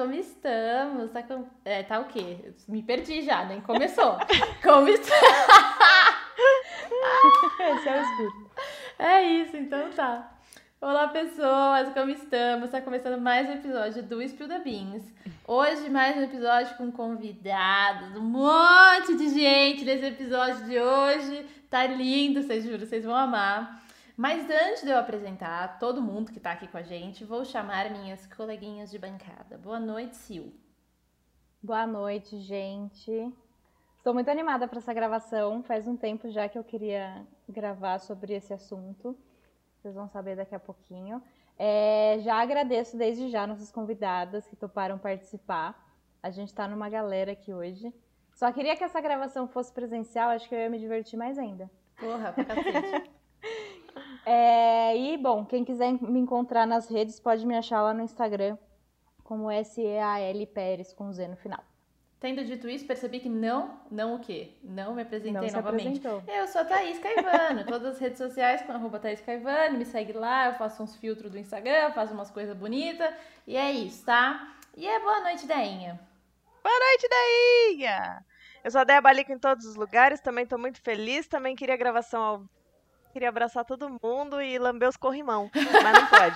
como estamos? Tá, com... é, tá o quê? Me perdi já, nem começou. como está? Esse é. É isso, então tá. Olá, pessoas, como estamos? Está começando mais um episódio do Spill the Beans. Hoje, mais um episódio com convidados, um monte de gente nesse episódio de hoje. Tá lindo, vocês juram, vocês vão amar. Mas antes de eu apresentar todo mundo que está aqui com a gente, vou chamar minhas coleguinhas de bancada. Boa noite, Sil. Boa noite, gente. Estou muito animada para essa gravação. Faz um tempo já que eu queria gravar sobre esse assunto. Vocês vão saber daqui a pouquinho. É, já agradeço desde já nossas convidadas que toparam participar. A gente está numa galera aqui hoje. Só queria que essa gravação fosse presencial, acho que eu ia me divertir mais ainda. Porra, pra cacete. É, e, bom, quem quiser me encontrar nas redes pode me achar lá no Instagram como S-E-A-L Pérez com Z no final. Tendo dito isso, percebi que não, não o quê? Não me apresentei Não novamente. Eu sou a Thaís Caivano, todas as redes sociais com arroba Thaís Caivano, me segue lá, eu faço uns filtros do Instagram, faço umas coisas bonitas, e é isso, tá? E é boa noite, Deinha. Boa noite, Dainha! Eu sou a Dea Balico em todos os lugares, também tô muito feliz, também queria gravação ao... Queria abraçar todo mundo e lamber os corrimão, mas não pode.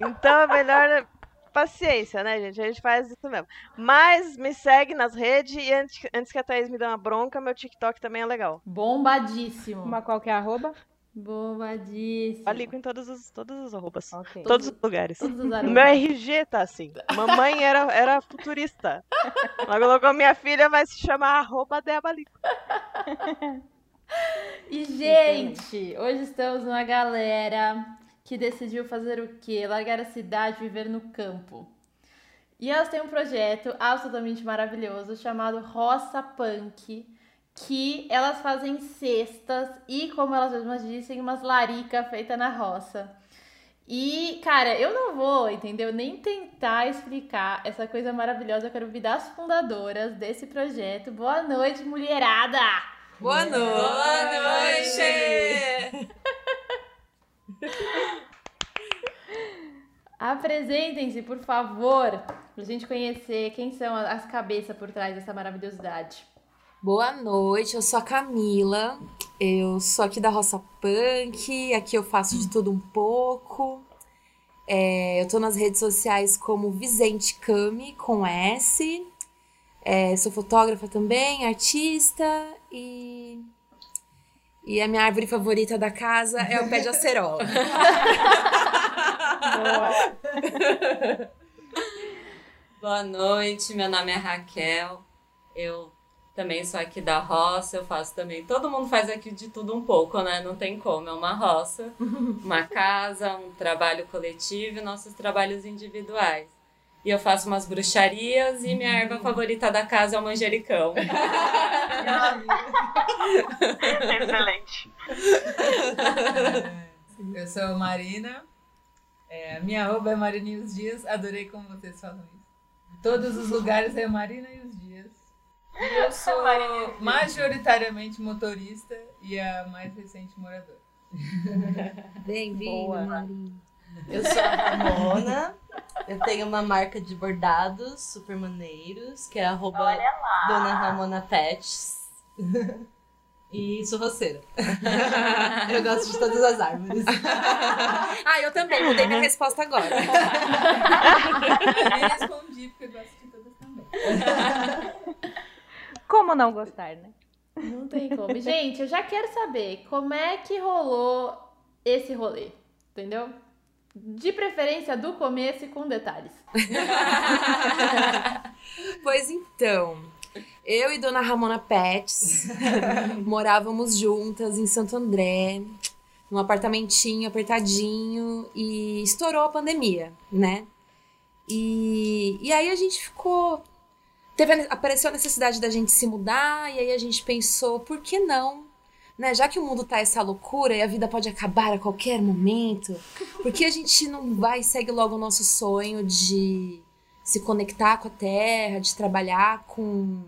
Então é melhor paciência, né, gente? A gente faz isso mesmo. Mas me segue nas redes e antes, antes que a Thaís me dê uma bronca, meu TikTok também é legal. Bombadíssimo. Uma qual que é a arroba? Bombadíssimo. Balico em todos os, todos os arrobas. Ok. Todos os lugares. Todos os meu RG tá assim. Mamãe era, era futurista. Ela colocou minha filha, vai se chamar arroba Dea Balico. E, gente, hoje estamos numa galera que decidiu fazer o quê? Largar a cidade e viver no campo. E elas têm um projeto absolutamente maravilhoso chamado Roça Punk, que elas fazem cestas e, como elas mesmas dizem, umas larica feita na roça. E, cara, eu não vou, entendeu? Nem tentar explicar essa coisa maravilhosa. Eu quero ouvir das fundadoras desse projeto. Boa noite, mulherada! Boa noite! Apresentem-se, por favor, pra gente conhecer quem são as cabeças por trás dessa maravilhosidade. Boa noite, eu sou a Camila, eu sou aqui da Roça Punk, aqui eu faço de tudo um pouco. É, eu tô nas redes sociais como Vicente Cami, com S. É, sou fotógrafa também, artista e. E a minha árvore favorita da casa é o pé de acerola. Boa noite, meu nome é Raquel. Eu também sou aqui da roça, eu faço também. Todo mundo faz aqui de tudo um pouco, né? Não tem como. É uma roça, uma casa, um trabalho coletivo e nossos trabalhos individuais. E eu faço umas bruxarias e minha erva favorita da casa é o manjericão. Excelente. Eu sou a Marina. É, minha arroba é Marina e os Dias. Adorei como vocês falam isso. Em todos os lugares é Marina e os Dias. E eu sou majoritariamente motorista e a mais recente moradora. Bem-vindo, Boa. Eu sou a Ramona. Eu tenho uma marca de bordados super maneiros, que é arroba Dona Ramona Pets. E sou roceira. Eu gosto de todas as árvores. Ah, eu também, mudei minha resposta agora. Eu nem respondi porque eu gosto de todas também. Como não gostar, né? Não tem como. Gente, eu já quero saber como é que rolou esse rolê, entendeu? De preferência do começo e com detalhes. Pois então, eu e Dona Ramona Pets morávamos juntas em Santo André, num apartamentinho apertadinho, e estourou a pandemia, né? E, e aí a gente ficou. Teve, apareceu a necessidade da gente se mudar, e aí a gente pensou, por que não? Né? Já que o mundo tá essa loucura e a vida pode acabar a qualquer momento, por que a gente não vai e segue logo o nosso sonho de se conectar com a terra, de trabalhar com,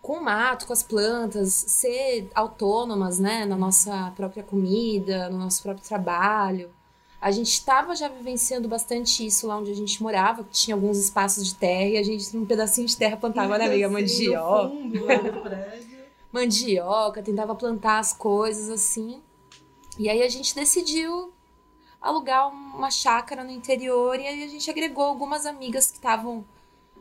com o mato, com as plantas, ser autônomas, né, na nossa própria comida, no nosso próprio trabalho. A gente estava já vivenciando bastante isso lá onde a gente morava, que tinha alguns espaços de terra e a gente tinha um pedacinho de terra plantava, né, amiga? Mandioca. Mandioca, tentava plantar as coisas assim. E aí a gente decidiu alugar uma chácara no interior e aí a gente agregou algumas amigas que estavam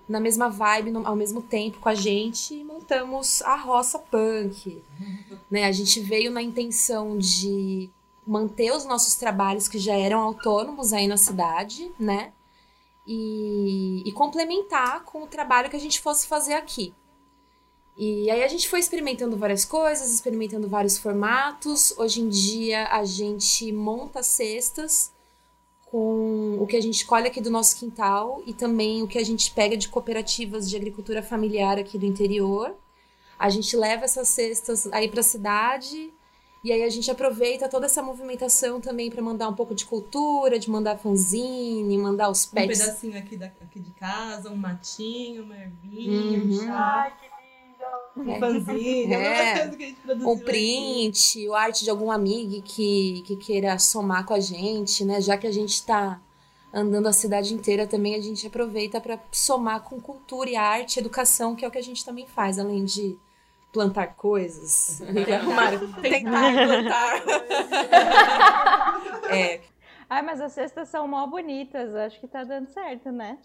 na mesma vibe no- ao mesmo tempo com a gente e montamos a roça punk. né? A gente veio na intenção de manter os nossos trabalhos que já eram autônomos aí na cidade, né? E, e complementar com o trabalho que a gente fosse fazer aqui. E aí a gente foi experimentando várias coisas, experimentando vários formatos. Hoje em dia a gente monta cestas com o que a gente colhe aqui do nosso quintal e também o que a gente pega de cooperativas de agricultura familiar aqui do interior. A gente leva essas cestas aí para a cidade e aí a gente aproveita toda essa movimentação também para mandar um pouco de cultura, de mandar fanzine, mandar os Um pets. pedacinho aqui, da, aqui de casa, um matinho, uma ervinha, Uhum. um chá. Um fanzine, É. que a gente produziu um aqui. print, o arte de algum amigo que, que queira somar com a gente, né? Já que a gente tá andando a cidade inteira também, a gente aproveita para somar com cultura e arte, educação, que é o que a gente também faz, além de plantar coisas. Arrumar, tentar plantar. é, Ai, mas as cestas são mó bonitas. Acho que tá dando certo, né?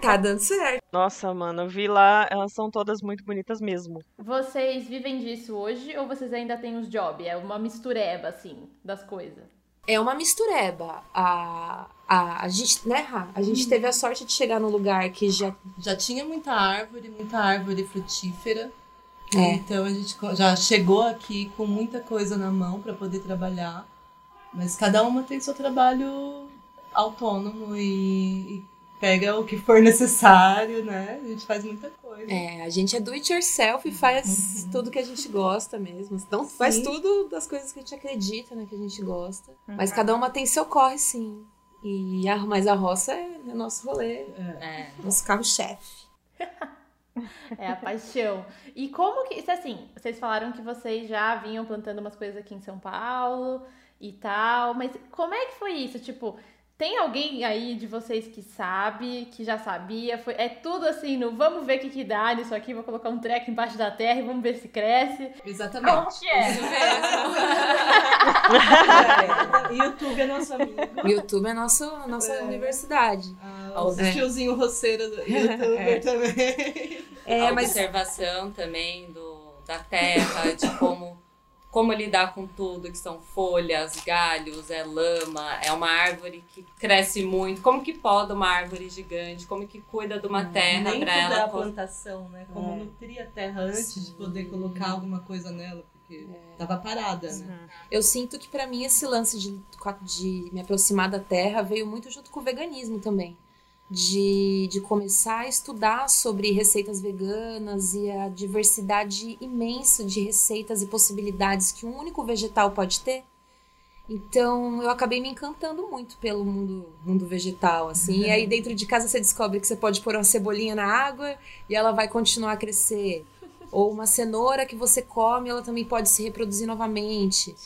Tá dando certo. Nossa, mano, eu vi lá, elas são todas muito bonitas mesmo. Vocês vivem disso hoje ou vocês ainda têm os jobs? É uma mistureba, assim, das coisas. É uma mistureba. A, a, a gente, né, Rá? A gente teve a sorte de chegar num lugar que já Já tinha muita árvore, muita árvore frutífera. É. Então a gente já chegou aqui com muita coisa na mão para poder trabalhar. Mas cada uma tem seu trabalho autônomo e, e pega o que for necessário, né? A gente faz muita coisa. É, a gente é do it yourself e faz tudo que a gente gosta mesmo. Então faz Sim. tudo das coisas que a gente acredita, né? Que a gente gosta. Mas cada uma tem seu corre, sim. E a, mas a roça é nosso rolê, É. nosso carro-chefe. É a paixão. E como que. Isso assim, vocês falaram que vocês já vinham plantando umas coisas aqui em São Paulo e tal, mas como é que foi isso? Tipo, tem alguém aí de vocês que sabe, que já sabia? Foi, é tudo assim, no vamos ver o que, que dá nisso aqui, vou colocar um treco embaixo da terra e vamos ver se cresce. Exatamente. que é? Isso mesmo. É, YouTube é nosso amigo. YouTube é nosso, a nossa É. universidade. Ah, os É. tiozinho roceiro do youtuber também. É, a mas observação também do, da terra, de como, como lidar com tudo, que são folhas, galhos, é lama, é uma árvore que cresce muito. Como que poda uma árvore gigante? Como que cuida de uma terra Nem para é ela... a co- plantação, né? Como É. nutrir a terra antes de poder colocar alguma coisa nela, porque tava parada, né? eu sinto que pra mim esse lance de, de me aproximar da terra veio muito junto com o veganismo também. De, de começar a estudar sobre receitas veganas e a diversidade imensa de receitas e possibilidades que um único vegetal pode ter. Então eu acabei me encantando muito pelo mundo, mundo vegetal, assim. E aí dentro de casa você descobre que você pode pôr uma cebolinha na água e ela vai continuar a crescer. Ou uma cenoura que você come, ela também pode se reproduzir novamente.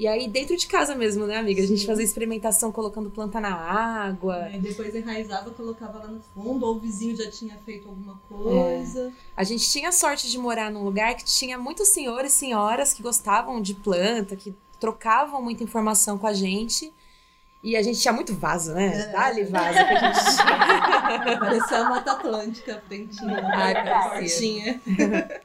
E aí dentro de casa mesmo, né, amiga? A gente fazia experimentação colocando planta na água. Aí depois enraizava, colocava lá no fundo, ou o vizinho já tinha feito alguma coisa. A gente tinha sorte de morar num lugar que tinha muitos senhores e senhoras que gostavam de planta, que trocavam muita informação com a gente. E a gente tinha muito vaso, né? Dá-lhe vaso que a gente tinha. Parecia a Mata Atlântica, a frentinha. Ai, né? parecia.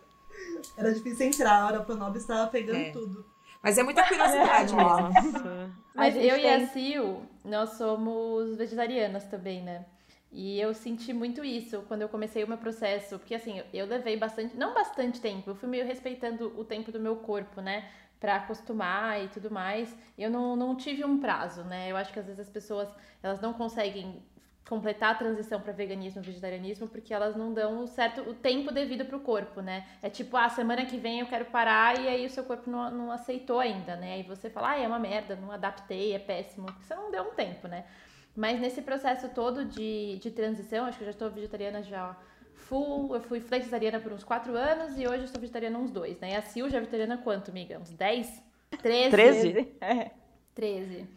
Era difícil entrar, a hora Pronobis estava pegando É. tudo. Mas é muita curiosidade mesmo. Nossa. Mas eu e a Sil, nós somos vegetarianas também, né? E eu senti muito isso quando eu comecei o meu processo, porque assim, eu levei bastante, não bastante tempo, eu fui meio respeitando o tempo do meu corpo, né? Pra acostumar e tudo mais. Eu não, não tive um prazo, né? Eu acho que às vezes as pessoas, elas não conseguem completar a transição para veganismo e vegetarianismo porque elas não dão o certo o tempo devido pro corpo, né? É tipo, ah, semana que vem eu quero parar e aí o seu corpo não, não aceitou ainda, né? Aí você fala, ah, é uma merda, não adaptei, é péssimo. Você não deu um tempo, né? Mas nesse processo todo de, de transição, acho que eu já estou vegetariana já full, eu fui flexitariana por uns 4 anos e hoje eu sou vegetariana uns 2, né? E a Sil já é vegetariana há quanto, amiga? Uns 10? 13? 13? É. 13.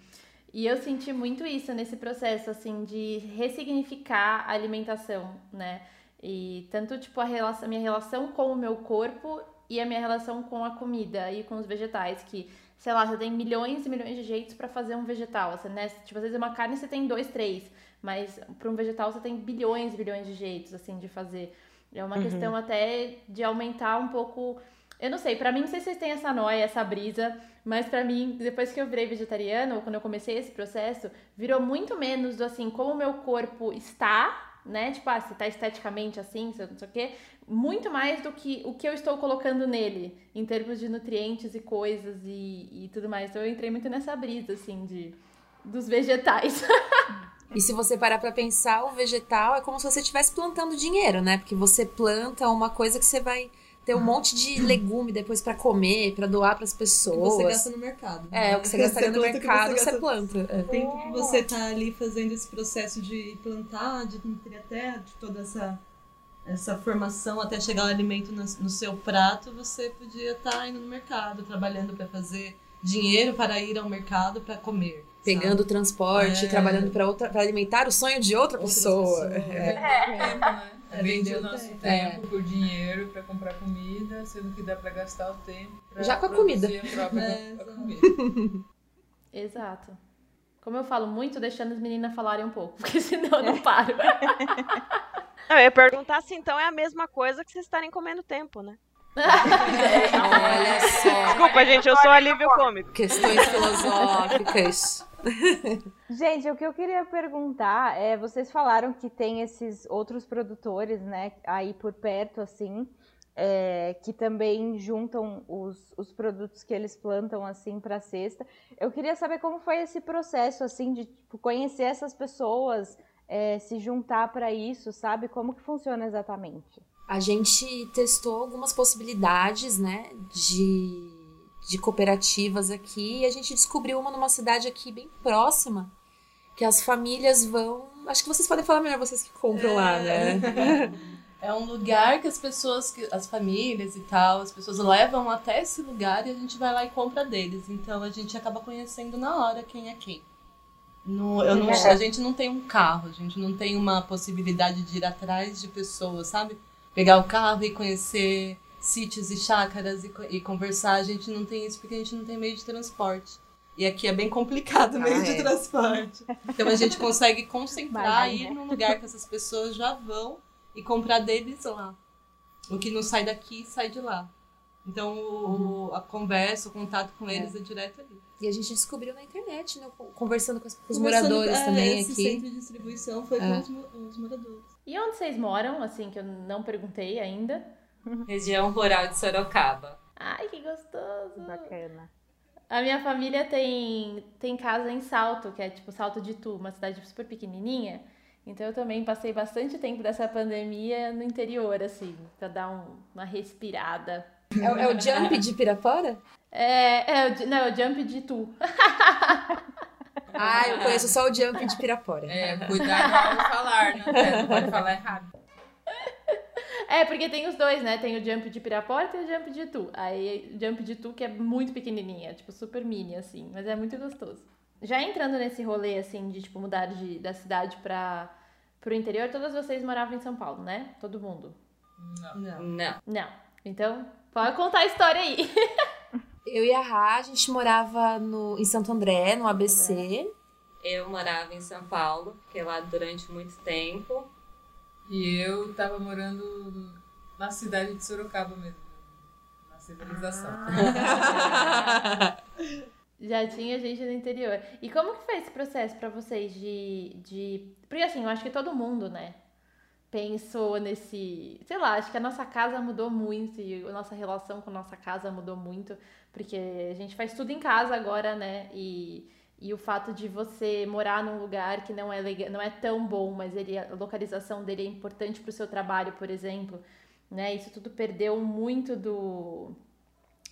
E eu senti muito isso nesse processo, assim, de ressignificar a alimentação, né? E tanto, tipo, a, relação, a minha relação com o meu corpo e a minha relação com a comida e com os vegetais, que, sei lá, você tem milhões e milhões de jeitos para fazer um vegetal, assim, né? Tipo, às vezes uma carne você tem dois, três, mas para um vegetal você tem bilhões e bilhões de jeitos, assim, de fazer. É uma uhum. questão até de aumentar um pouco... Eu não sei, para mim, não sei se vocês têm essa noia, essa brisa, mas para mim, depois que eu virei vegetariana, ou quando eu comecei esse processo, virou muito menos do assim, como o meu corpo está né? Tipo, ah, se tá esteticamente assim, não sei o quê. Muito mais do que o que eu estou colocando nele, em termos de nutrientes e coisas e, e tudo mais. Então eu entrei muito nessa brisa, assim, de, dos vegetais. E se você parar para pensar, o vegetal é como se você estivesse plantando dinheiro, né? Porque você planta uma coisa que você vai ter um monte de legume depois para comer, para doar para as pessoas. você gasta no mercado. É, o que você gastaria no mercado, você, você planta. É. O tempo que você tá ali fazendo esse processo de plantar, de nutrir a terra, de toda essa essa formação até chegar o alimento no, seu prato, você podia estar tá indo no mercado, trabalhando para fazer dinheiro para ir ao mercado para comer. Pegando sabe? transporte, é. trabalhando para outra para alimentar o sonho de outra pessoa. pessoa. É. É. Né? É, Vende o nosso tempo, tempo por dinheiro para comprar comida, sendo que dá para gastar o tempo já com a comida. A é, a comida. Exato. Como eu falo muito, deixando as meninas falarem um pouco, porque senão eu não paro. eu ia perguntar se então é a mesma coisa que vocês estarem comendo tempo, né? Olha só. Desculpa, gente, eu sou alívio cômico. Questões filosóficas. Gente, o que eu queria perguntar é, vocês falaram que tem esses outros produtores, né, aí por perto, assim, é, que também juntam os, os produtos que eles plantam, assim, para a cesta. Eu queria saber como foi esse processo, assim, de tipo, conhecer essas pessoas, é, se juntar para isso, sabe? Como que funciona exatamente? A gente testou algumas possibilidades, né, de de cooperativas aqui e a gente descobriu uma numa cidade aqui bem próxima que as famílias vão. Acho que vocês podem falar melhor, vocês que compram é. lá, né? É um lugar que as pessoas, as famílias e tal, as pessoas levam até esse lugar e a gente vai lá e compra deles. Então a gente acaba conhecendo na hora quem é quem. No, eu não, a gente não tem um carro, a gente não tem uma possibilidade de ir atrás de pessoas, sabe? Pegar o carro e conhecer sítios e chácaras e, e, conversar. A gente não tem isso porque a gente não tem meio de transporte. E aqui é bem complicado o meio ah, de é. transporte. Então a gente consegue concentrar e ir num lugar que essas pessoas já vão e comprar deles lá. O que não sai daqui, sai de lá. Então o, a conversa, o contato com eles é, é direto ali. E a gente descobriu na internet, né? Conversando com os, os moradores é, também esse aqui. centro de distribuição foi é. com os, os moradores. E onde vocês moram, assim, que eu não perguntei ainda? Região rural de Sorocaba. Ai, que gostoso! Bacana. A minha família tem, tem casa em Salto, que é tipo Salto de Tu, uma cidade super pequenininha. Então eu também passei bastante tempo dessa pandemia no interior, assim, pra dar um, uma respirada. É, é, o Jump de Pirapora? É, é o, não, é o Jump de Tu. ah, eu conheço só o Jump de Pirapora. É, cuidado ao falar, né? Não pode falar errado. É, porque tem os dois, né? Tem o Jump de Pirapora e o Jump de Tu. Aí, o Jump de Tu que é muito pequenininha, tipo, super mini, assim. Mas é muito gostoso. Já entrando nesse rolê, assim, de, tipo, mudar de, da cidade pra, pro interior, todas vocês moravam em São Paulo, né? Todo mundo? Não. Não. Não. Então, pode contar a história aí. Eu e a Rá, a gente morava no, em Santo André, no ABC. Eu morava em São Paulo, fiquei lá durante muito tempo. E eu tava morando na cidade de Sorocaba mesmo, na civilização. Ah. Já tinha gente no interior. E como que foi esse processo para vocês de, de. Porque assim, eu acho que todo mundo, né? Pensou nesse. Sei lá, acho que a nossa casa mudou muito e a nossa relação com a nossa casa mudou muito. Porque a gente faz tudo em casa agora, né? E e o fato de você morar num lugar que não é legal, não é tão bom, mas ele, a localização dele é importante para o seu trabalho, por exemplo, né? Isso tudo perdeu muito do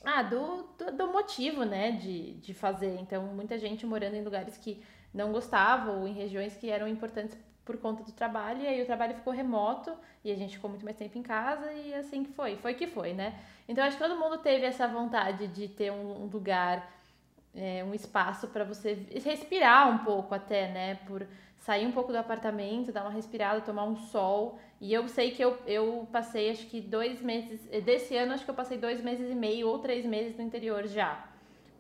ah, do, do, do, motivo, né, de, de fazer. Então, muita gente morando em lugares que não gostavam, ou em regiões que eram importantes por conta do trabalho, e aí o trabalho ficou remoto, e a gente ficou muito mais tempo em casa, e assim que foi. Foi que foi, né? Então, acho que todo mundo teve essa vontade de ter um, um lugar é, um espaço para você respirar um pouco até, né? Por sair um pouco do apartamento, dar uma respirada, tomar um sol. E eu sei que eu, eu passei acho que dois meses. Desse ano, acho que eu passei dois meses e meio ou três meses no interior já.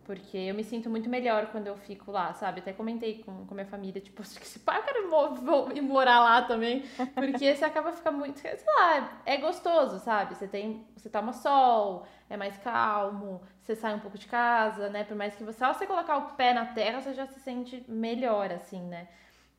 Porque eu me sinto muito melhor quando eu fico lá, sabe? Até comentei com, com minha família, tipo, que se pá, eu quero vou ir morar lá também. Porque você acaba ficando muito, sei lá, é gostoso, sabe? Você tem, você toma sol, é mais calmo, você sai um pouco de casa, né? Por mais que você, só você colocar o pé na terra, você já se sente melhor, assim, né?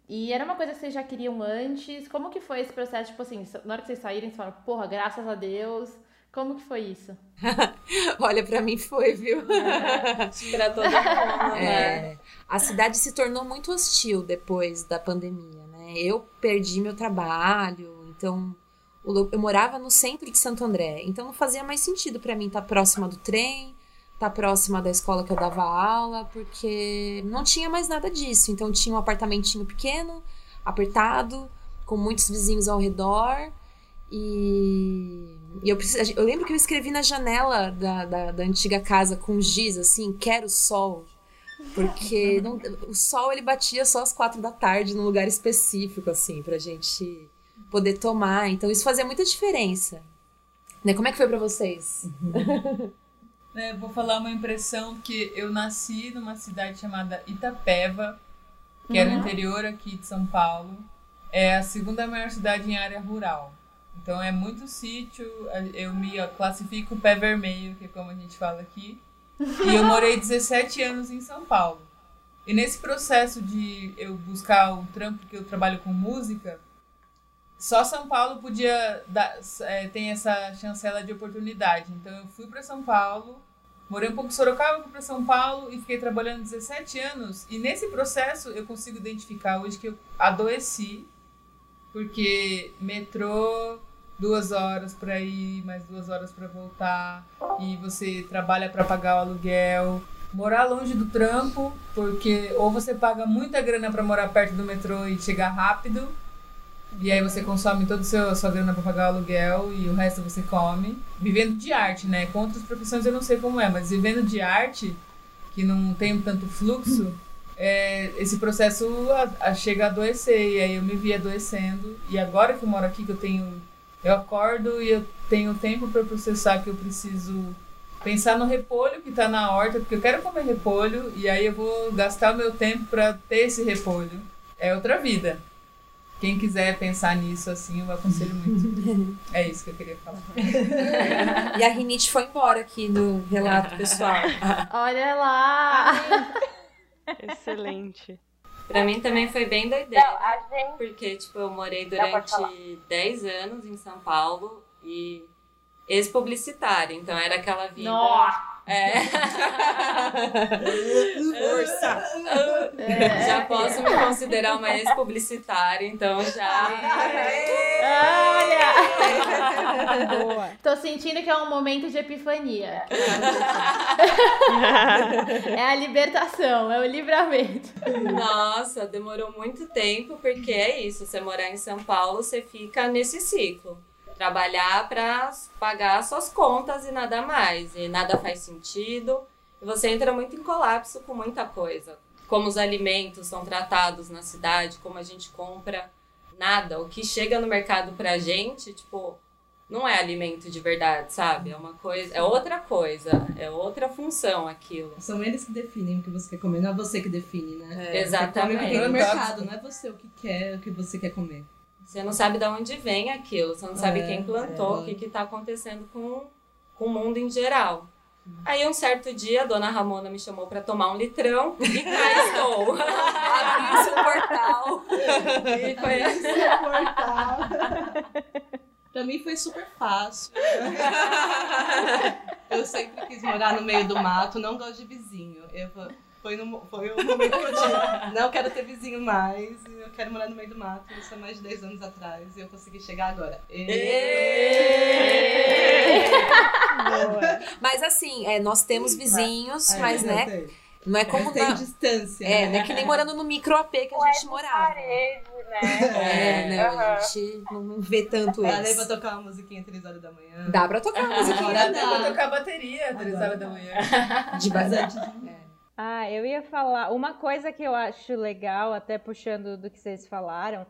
E era uma coisa que vocês já queriam antes. Como que foi esse processo? Tipo assim, na hora que vocês saírem, vocês falaram, porra, graças a Deus. Como que foi isso? Olha, pra mim foi, viu? Pra todo mundo, né? É, a cidade se tornou muito hostil depois da pandemia, né? Eu perdi meu trabalho, então eu morava no centro de Santo André, então não fazia mais sentido pra mim estar próxima do trem, estar próxima da escola que eu dava aula, porque não tinha mais nada disso. Então tinha um apartamentinho pequeno, apertado, com muitos vizinhos ao redor. E, e eu, eu lembro que eu escrevi na janela da, da, da antiga casa com giz, assim, quero sol. Porque não- o sol ele batia só às quatro da tarde num lugar específico, assim, pra gente poder tomar. Então isso fazia muita diferença. Né? Como é que foi pra vocês? É, vou falar uma impressão que eu nasci numa cidade chamada Itapeva, que é no interior aqui de São Paulo. É a segunda maior cidade em área rural. Então é muito sítio, eu me classifico pé vermelho, que é como a gente fala aqui. E eu morei 17 anos em São Paulo. E nesse processo de eu buscar o trampo que eu trabalho com música, só São Paulo podia dar, é, tem essa chancela de oportunidade. Então eu fui para São Paulo, morei um pouco em Sorocaba, fui para São Paulo e fiquei trabalhando 17 anos. E nesse processo eu consigo identificar hoje que eu adoeci, porque metrô duas horas para ir, mais duas horas para voltar, e você trabalha para pagar o aluguel. Morar longe do trampo, porque ou você paga muita grana para morar perto do metrô e chegar rápido, e aí você consome toda a sua, grana para pagar o aluguel e o resto você come. Vivendo de arte, né? Com outras profissões eu não sei como é, mas vivendo de arte, que não tem tanto fluxo, é, esse processo a, a chega a adoecer. E aí eu me vi adoecendo. E agora que eu moro aqui, que eu tenho. Eu acordo e eu tenho tempo para processar que eu preciso pensar no repolho que tá na horta, porque eu quero comer repolho e aí eu vou gastar o meu tempo para ter esse repolho. É outra vida. Quem quiser pensar nisso assim, eu aconselho muito. É isso que eu queria falar. E a rinite foi embora aqui no relato pessoal. Olha lá! Excelente. Pra mim também foi bem doideira. Não, a gente. Porque, tipo, eu morei Não, durante 10 anos em São Paulo e ex-publicitária. Então era aquela vida. Nossa! É. Força! Já posso me considerar uma ex-publicitária, então já. Olha! Boa. Tô sentindo que é um momento de epifania. É a libertação, é o livramento. Nossa, demorou muito tempo, porque é isso. Você morar em São Paulo, você fica nesse ciclo. Trabalhar para pagar suas contas e nada mais. E nada faz sentido. E você entra muito em colapso com muita coisa. Como os alimentos são tratados na cidade, como a gente compra nada. O que chega no mercado pra gente, tipo, não é alimento de verdade, sabe? É uma coisa, é outra coisa, é outra função aquilo. São eles que definem o que você quer comer, não é você que define, né? É, Exatamente. Você come porque no mercado, não é você o que quer, o que você quer comer. Você não sabe de onde vem aquilo, você não sabe É, quem plantou, é. o que está acontecendo com, com o mundo em geral. Aí um certo dia a dona Ramona me chamou para tomar um litrão e cá estou. Abriu seu portal. E foi assim. Pra mim foi super fácil. eu sempre quis morar no meio do mato, não gosto de vizinho. Eu, foi, no, foi o momento que eu tive. Não quero ter vizinho mais, eu quero morar no meio do mato. Isso há mais de 10 anos atrás e eu consegui chegar agora. Boa. Mas assim, é, nós temos vizinhos, É, mas né, sei. não é como tem na- distância. É, né? não é que nem morando no micro AP que a gente morava. Parede, né? É, não, Aham. a gente não vê tanto Dá nem pra tocar uma musiquinha 3 horas da manhã. Dá pra tocar música Agora Dá pra dá. tocar bateria, três horas da manhã. de Mas bazar. Ah, eu ia falar. Uma coisa que eu acho legal, até puxando do que vocês falaram,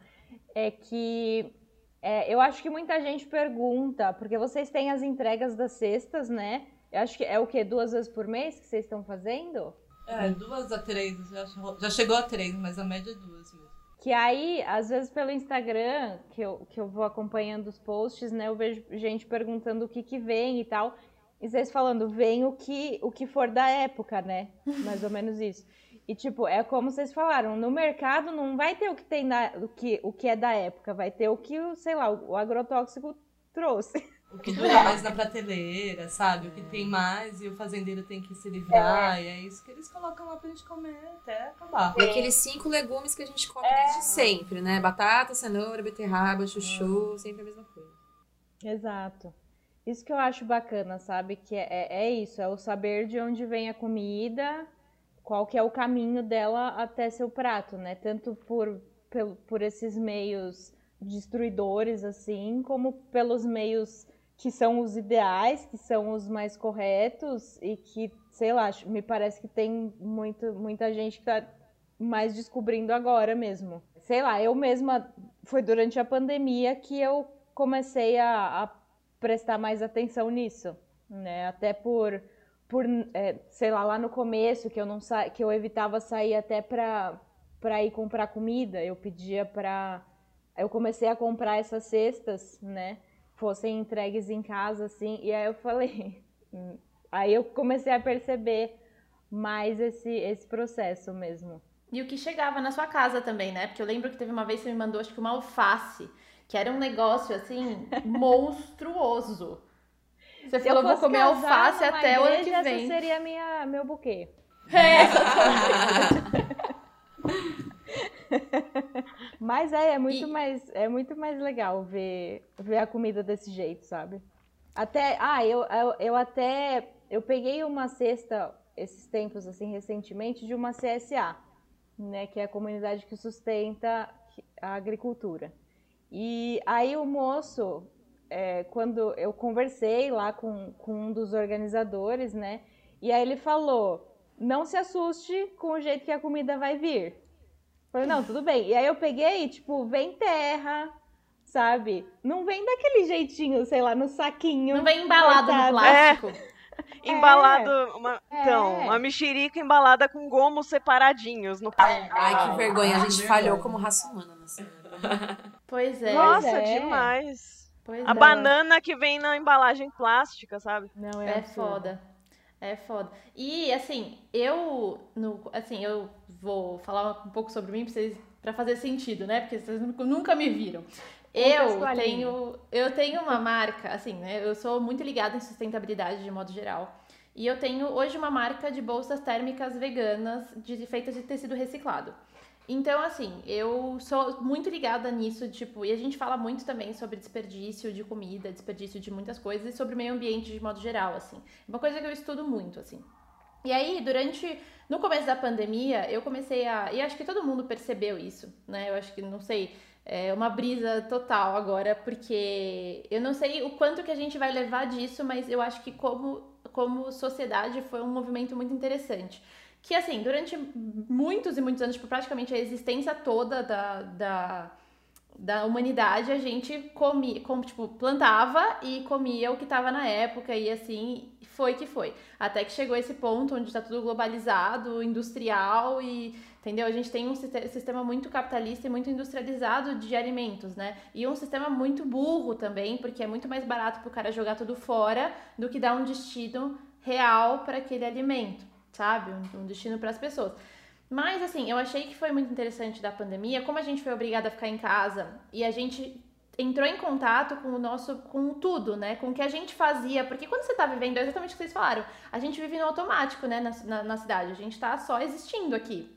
é que é, eu acho que muita gente pergunta, porque vocês têm as entregas das cestas, né? Eu acho que é o quê? Duas vezes por mês que vocês estão fazendo? É, duas a três. Já, já chegou a três, mas a média é duas mesmo. Que aí, às vezes pelo Instagram, que eu, que eu vou acompanhando os posts, né? Eu vejo gente perguntando o que que vem e tal. E vocês falando, vem o que, o que for da época, né? Mais ou menos isso. E, tipo, é como vocês falaram, no mercado não vai ter o que tem na, o, que, o que é da época, vai ter o que, sei lá, o agrotóxico trouxe. O que dura mais na prateleira, sabe? O que tem mais e o fazendeiro tem que se livrar. É. E é isso que eles colocam lá pra gente comer até acabar. E aqueles cinco legumes que a gente come é. desde sempre, né? Batata, cenoura, beterraba, chuchu, é. sempre a mesma coisa. Exato. Isso que eu acho bacana, sabe? Que é, é, é isso, é o saber de onde vem a comida, qual que é o caminho dela até seu prato, né? Tanto por, por, por esses meios destruidores, assim, como pelos meios que são os ideais, que são os mais corretos e que, sei lá, me parece que tem muito, muita gente que tá mais descobrindo agora mesmo. Sei lá, eu mesma, foi durante a pandemia que eu comecei a, a prestar mais atenção nisso, né? Até por, por é, sei lá, lá no começo que eu não sa que eu evitava sair até para para ir comprar comida, eu pedia para eu comecei a comprar essas cestas, né? fossem entregues em casa, assim. E aí eu falei. Aí eu comecei a perceber mais esse, esse processo mesmo. E o que chegava na sua casa também, né? Porque eu lembro que teve uma vez que você me mandou, acho que uma alface, que era um negócio, assim, monstruoso. Você falou, vou comer alface até o ano que vem. Esse seria minha, meu buquê. É. Mas é, é muito, e... mais, é muito mais legal ver, ver a comida desse jeito, sabe? Até, ah, eu, eu, eu até, eu peguei uma cesta esses tempos, assim, recentemente, de uma CSA, né, que é a comunidade que sustenta a agricultura. E aí o moço, é, quando eu conversei lá com, com um dos organizadores, né, e aí ele falou, não se assuste com o jeito que a comida vai vir. Falei, não, tudo bem. E aí eu peguei, tipo, vem terra, sabe? Não vem daquele jeitinho, sei lá, no saquinho. Não vem embalado cortado. no plástico. É. Embalado, uma, é. então, uma mexerica embalada com gomos separadinhos no Ai, que vergonha, a gente falhou como raça humana nessa. Pois é. Nossa, é. demais. Pois a é. banana que vem na embalagem plástica, sabe? Não, é, é foda. É foda. E assim, eu no, assim, eu vou falar um pouco sobre mim pra, vocês, pra fazer sentido, né? Porque vocês nunca me viram. Eu tenho, eu tenho uma marca, assim, né? Eu sou muito ligada em sustentabilidade de modo geral. E eu tenho hoje uma marca de bolsas térmicas veganas de, feitas de tecido reciclado. Então, assim, eu sou muito ligada nisso, tipo, e a gente fala muito também sobre desperdício de comida, desperdício de muitas coisas e sobre meio ambiente de modo geral, assim. É uma coisa que eu estudo muito, assim. E aí, durante. No começo da pandemia, eu comecei a. E acho que todo mundo percebeu isso, né? Eu acho que, não sei, é uma brisa total agora, porque eu não sei o quanto que a gente vai levar disso, mas eu acho que, como, como sociedade, foi um movimento muito interessante que assim, durante muitos e muitos anos, tipo, praticamente a existência toda da, da, da humanidade, a gente comia, como, tipo, plantava e comia o que tava na época e assim, foi que foi. Até que chegou esse ponto onde tá tudo globalizado, industrial e, entendeu? A gente tem um sistema muito capitalista e muito industrializado de alimentos, né? E um sistema muito burro também, porque é muito mais barato pro cara jogar tudo fora do que dar um destino real para aquele alimento sabe? Um, um destino para as pessoas. Mas assim, eu achei que foi muito interessante da pandemia, como a gente foi obrigada a ficar em casa e a gente entrou em contato com o nosso, com tudo, né? Com o que a gente fazia, porque quando você tá vivendo, é exatamente o que vocês falaram, a gente vive no automático, né, na, na, na cidade, a gente tá só existindo aqui.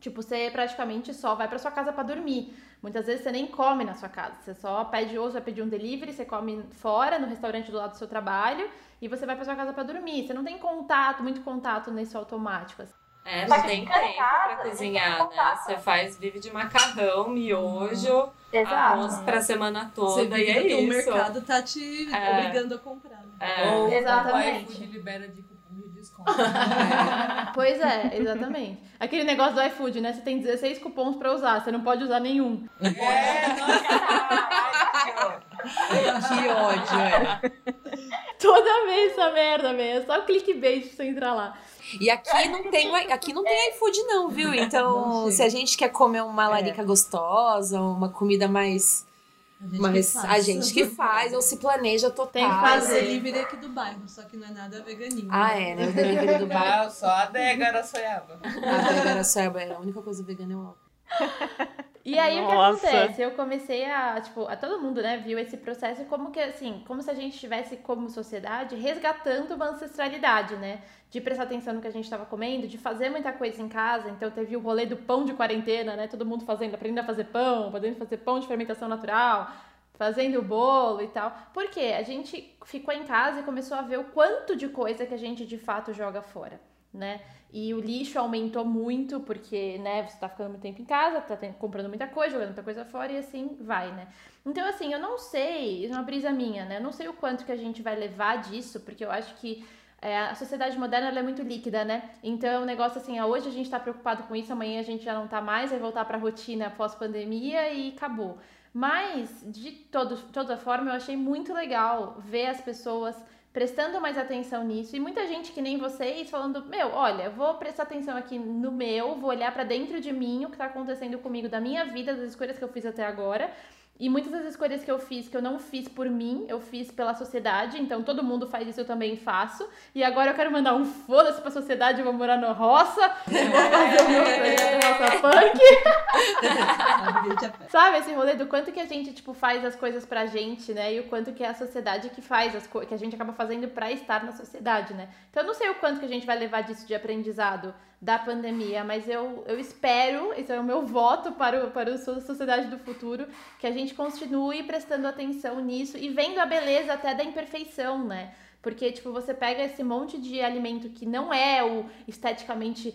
Tipo, você praticamente só vai para sua casa para dormir. Muitas vezes você nem come na sua casa. Você só pede ou você vai pedir um delivery, você come fora, no restaurante do lado do seu trabalho, e você vai para sua casa para dormir. Você não tem contato, muito contato nesse automático. Assim. É, não tem tempo para cozinhar, né? Você faz, vive de macarrão, miojo, arroz pra semana toda Você e é isso. o mercado tá te é. obrigando a comprar. Né? É. Ou Exatamente. O libera de de desconto. Pois é, exatamente. Aquele negócio do iFood, né? Você tem 16 cupons pra usar, você não pode usar nenhum. É, nossa! Que ódio, é. Toda vez essa merda, velho. É só clickbait pra você entrar lá. E aqui não tem, aqui não tem iFood não, viu? Então, se a gente quer comer uma larica gostosa, uma comida mais mas a gente que faz, ou se planeja total. Tem que Faz fazer. delivery aqui do bairro, só que não é nada veganinho. Ah, é, né? O delivery do bar. Não, só a adega era soiaba. A Débora Soeba era a única coisa vegana é o álcool. E aí o que Nossa. acontece? Eu comecei a, tipo, a todo mundo, né, viu esse processo como que assim, como se a gente estivesse como sociedade resgatando uma ancestralidade, né? De prestar atenção no que a gente estava comendo, de fazer muita coisa em casa. Então teve o rolê do pão de quarentena, né? Todo mundo fazendo, aprendendo a fazer pão, podendo fazer pão de fermentação natural, fazendo bolo e tal. Por quê? A gente ficou em casa e começou a ver o quanto de coisa que a gente de fato joga fora, né? E o lixo aumentou muito, porque, né, você tá ficando muito tempo em casa, tá comprando muita coisa, jogando muita coisa fora e assim vai, né? Então, assim, eu não sei, é uma brisa minha, né? Eu não sei o quanto que a gente vai levar disso, porque eu acho que é, a sociedade moderna é muito líquida, né? Então é um negócio assim, ó, hoje a gente tá preocupado com isso, amanhã a gente já não tá mais, vai voltar pra rotina pós-pandemia e acabou. Mas, de todo, toda forma, eu achei muito legal ver as pessoas prestando mais atenção nisso. E muita gente que nem vocês falando: Meu, olha, vou prestar atenção aqui no meu, vou olhar pra dentro de mim, o que tá acontecendo comigo, da minha vida, das escolhas que eu fiz até agora. E muitas das escolhas que eu fiz, que eu não fiz por mim, eu fiz pela sociedade. Então todo mundo faz isso, eu também faço. E agora eu quero mandar um foda-se pra sociedade, eu vou morar na roça, eu vou fazer o meu projeto roça punk. Sabe, esse rolê do quanto que a gente, tipo, faz as coisas pra gente, né? E o quanto que é a sociedade que faz as coisas, que a gente acaba fazendo pra estar na sociedade, né? Então eu não sei o quanto que a gente vai levar disso de aprendizado da pandemia, mas eu, eu espero, esse é o meu voto para o, para a so- sociedade do futuro, que a gente continue prestando atenção nisso e vendo a beleza até da imperfeição, né? Porque, tipo, você pega esse monte de alimento que não é o esteticamente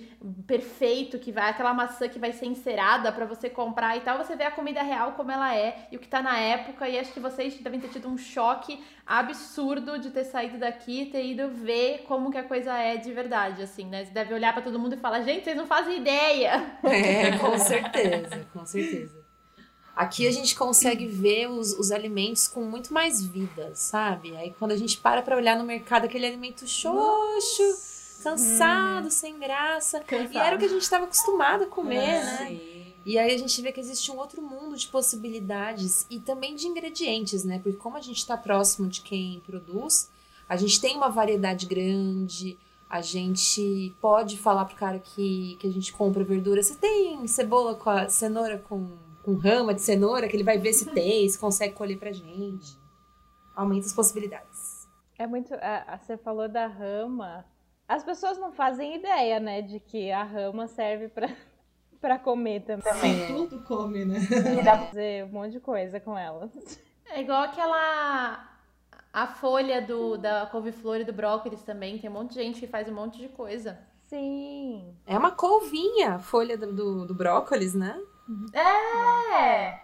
perfeito, que vai, aquela maçã que vai ser encerada pra você comprar e tal, você vê a comida real como ela é e o que tá na época. E acho que vocês devem ter tido um choque absurdo de ter saído daqui e ter ido ver como que a coisa é de verdade, assim, né? Você deve olhar pra todo mundo e falar, gente, vocês não fazem ideia. É, com certeza, com certeza. Aqui a gente consegue ver os, os alimentos com muito mais vida, sabe? Aí quando a gente para pra olhar no mercado aquele alimento xoxo, cansado, sem graça. E era o que a gente estava acostumado a comer, né? Sim. E aí a gente vê que existe um outro mundo de possibilidades e também de ingredientes, né? Porque como a gente está próximo de quem produz, a gente tem uma variedade grande, a gente pode falar pro cara que, que a gente compra verdura. Você tem cebola com a cenoura com, com rama de cenoura, que ele vai ver se tem, se consegue colher pra gente. Aumenta as possibilidades. É muito. a- a- Você falou da rama. As pessoas não fazem ideia, né, de que a rama serve pra, pra comer também. Tudo come, né? E dá pra fazer um monte de coisa com ela. É igual aquela. A folha do, da couve-flor e do brócolis também. Tem um monte de gente que faz um monte de coisa. Sim. É uma couvinha a folha do, do, do brócolis, né? É!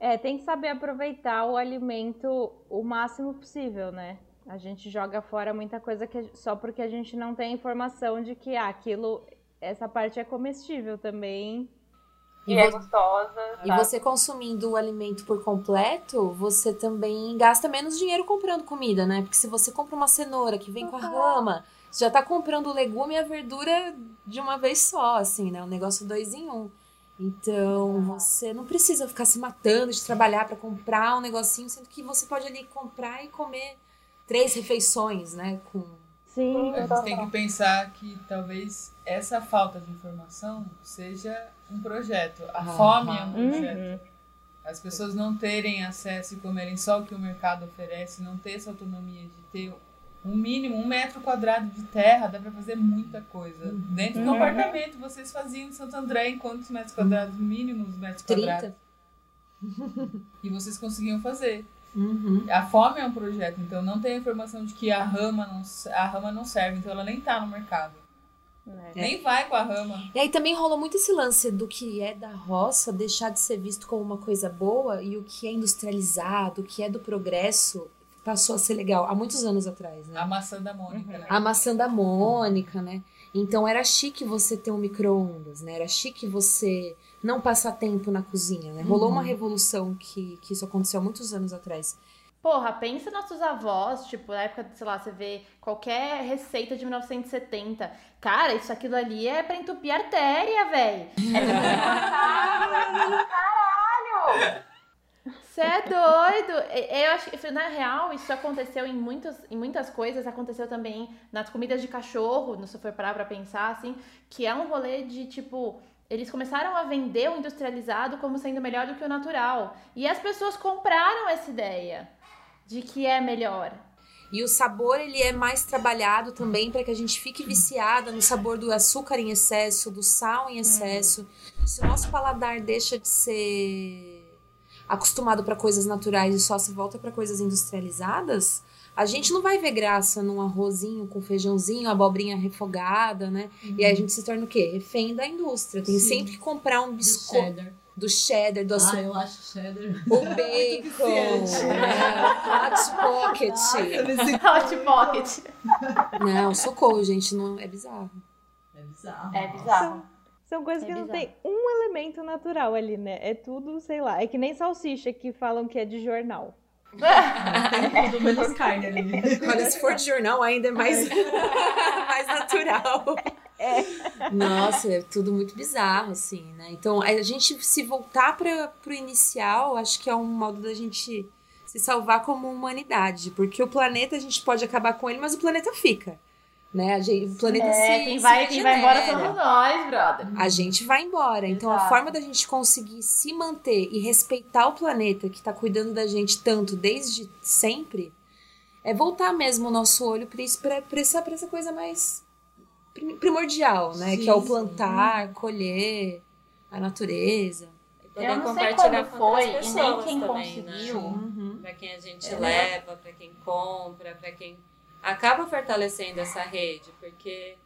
É, tem que saber aproveitar o alimento o máximo possível, né? A gente joga fora muita coisa que, só porque a gente não tem informação de que ah, aquilo, essa parte é comestível também. E, vo- e você consumindo o alimento por completo, você também gasta menos dinheiro comprando comida, né? Porque se você compra uma cenoura que vem com a rama, você já tá comprando o legume e a verdura de uma vez só, assim, né? Um negócio dois em um. Então, você não precisa ficar se matando de trabalhar pra comprar um negocinho, sendo que você pode ali comprar e comer três refeições, né? Com Sim, A gente tem que pensar que talvez essa falta de informação seja um projeto. A fome é um projeto. Uhum. As pessoas não terem acesso e comerem só o que o mercado oferece, não ter essa autonomia de ter um mínimo, um metro quadrado de terra, dá pra fazer muita coisa. Dentro do Uhum. apartamento, vocês faziam em Santo André em quantos metros quadrados? Mínimos metros 30. quadrados. E vocês conseguiam fazer. Uhum. A fome é um projeto, então não tem a informação de que a rama não, a rama não serve, então ela nem tá no mercado. É. Nem vai com a rama. E aí também rolou muito esse lance do que é da roça deixar de ser visto como uma coisa boa e o que é industrializado, o que é do progresso passou a ser legal há muitos anos atrás, né? A maçã da Mônica, né? A maçã da Mônica, né? Então era chique você ter um micro-ondas, né? Era chique você não passar tempo na cozinha, né? Rolou uma revolução que, que isso aconteceu há muitos anos atrás. Porra, pensa nossos avós, tipo, na época, sei lá, você vê qualquer receita de 1970. Cara, isso aquilo ali é pra entupir artéria, velho. Caralho! Você é doido! Eu acho que, na real, isso aconteceu em, muitos, em muitas coisas. Aconteceu também nas comidas de cachorro, se for parar pra pensar, assim, que é um rolê de, tipo... Eles começaram a vender o industrializado como sendo melhor do que o natural. E as pessoas compraram essa ideia de que é melhor. E o sabor, ele é mais trabalhado também para que a gente fique viciada no sabor do açúcar em excesso, do sal em excesso. Se o nosso paladar deixa de ser acostumado para coisas naturais e só se volta para coisas industrializadas, a gente não vai ver graça num arrozinho com feijãozinho, abobrinha refogada, né? E aí a gente se torna o quê? Refém da indústria. Tem Sim. sempre que comprar um Do biscoito cheddar. do cheddar, do Ah, açúcar, eu acho cheddar. o bacon, né? o hot pocket. Hot Pocket. Não, socorro, gente, não é bizarro. É bizarro. É bizarro. São coisas É que não bizarro. tem um elemento natural ali, né? É tudo, sei lá. É que nem salsicha que falam que é de jornal. Tem tudo menos carne ali. Olha, se for de jornal, ainda é mais, mais natural. Nossa, é tudo muito bizarro, assim, né? Então, a gente se voltar para pro inicial, acho que é um modo da gente se salvar como humanidade. Porque o planeta, a gente pode acabar com ele, mas o planeta fica. Né? A gente, o planeta É, se, quem se vai, quem vai embora somos nós, brother. A gente vai embora. Então, a Exato. forma da gente conseguir se manter e respeitar o planeta que tá cuidando da gente tanto desde sempre é voltar mesmo o nosso olho pra, isso, pra, pra, essa, pra essa coisa mais prim- primordial, né? Sim, que é o sim. plantar, colher a natureza. Poder Eu não sei compartilhar quando com outras foi e nem quem também, conseguiu. Né? Pra quem a gente É. leva, pra quem compra, pra quem acaba fortalecendo essa rede, porque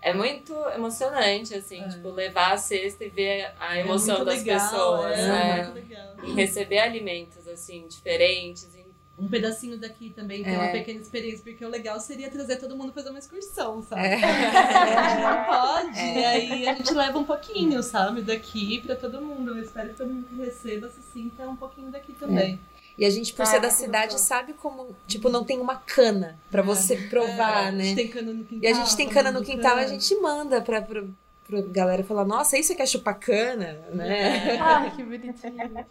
é muito emocionante, assim, É. tipo, levar a cesta e ver a É emoção muito das legal, pessoas, é, né? muito legal. E receber alimentos, assim, diferentes. Um pedacinho daqui também tem É. uma pequena experiência, porque o legal seria trazer todo mundo fazer uma excursão, sabe? É. A gente não pode, e aí a gente leva um pouquinho, sabe, daqui pra todo mundo. Eu espero que todo mundo que receba se sinta um pouquinho daqui também. E a gente, por Ah, ser da cidade, sabe como, tipo, não tem uma cana pra você provar, É, A né? gente tem cana no quintal. E a gente tem cana no mundo quintal, a cana. gente manda pra, pra, pra galera falar, nossa, isso aqui é chupar cana, né? Ai, que bonitinho.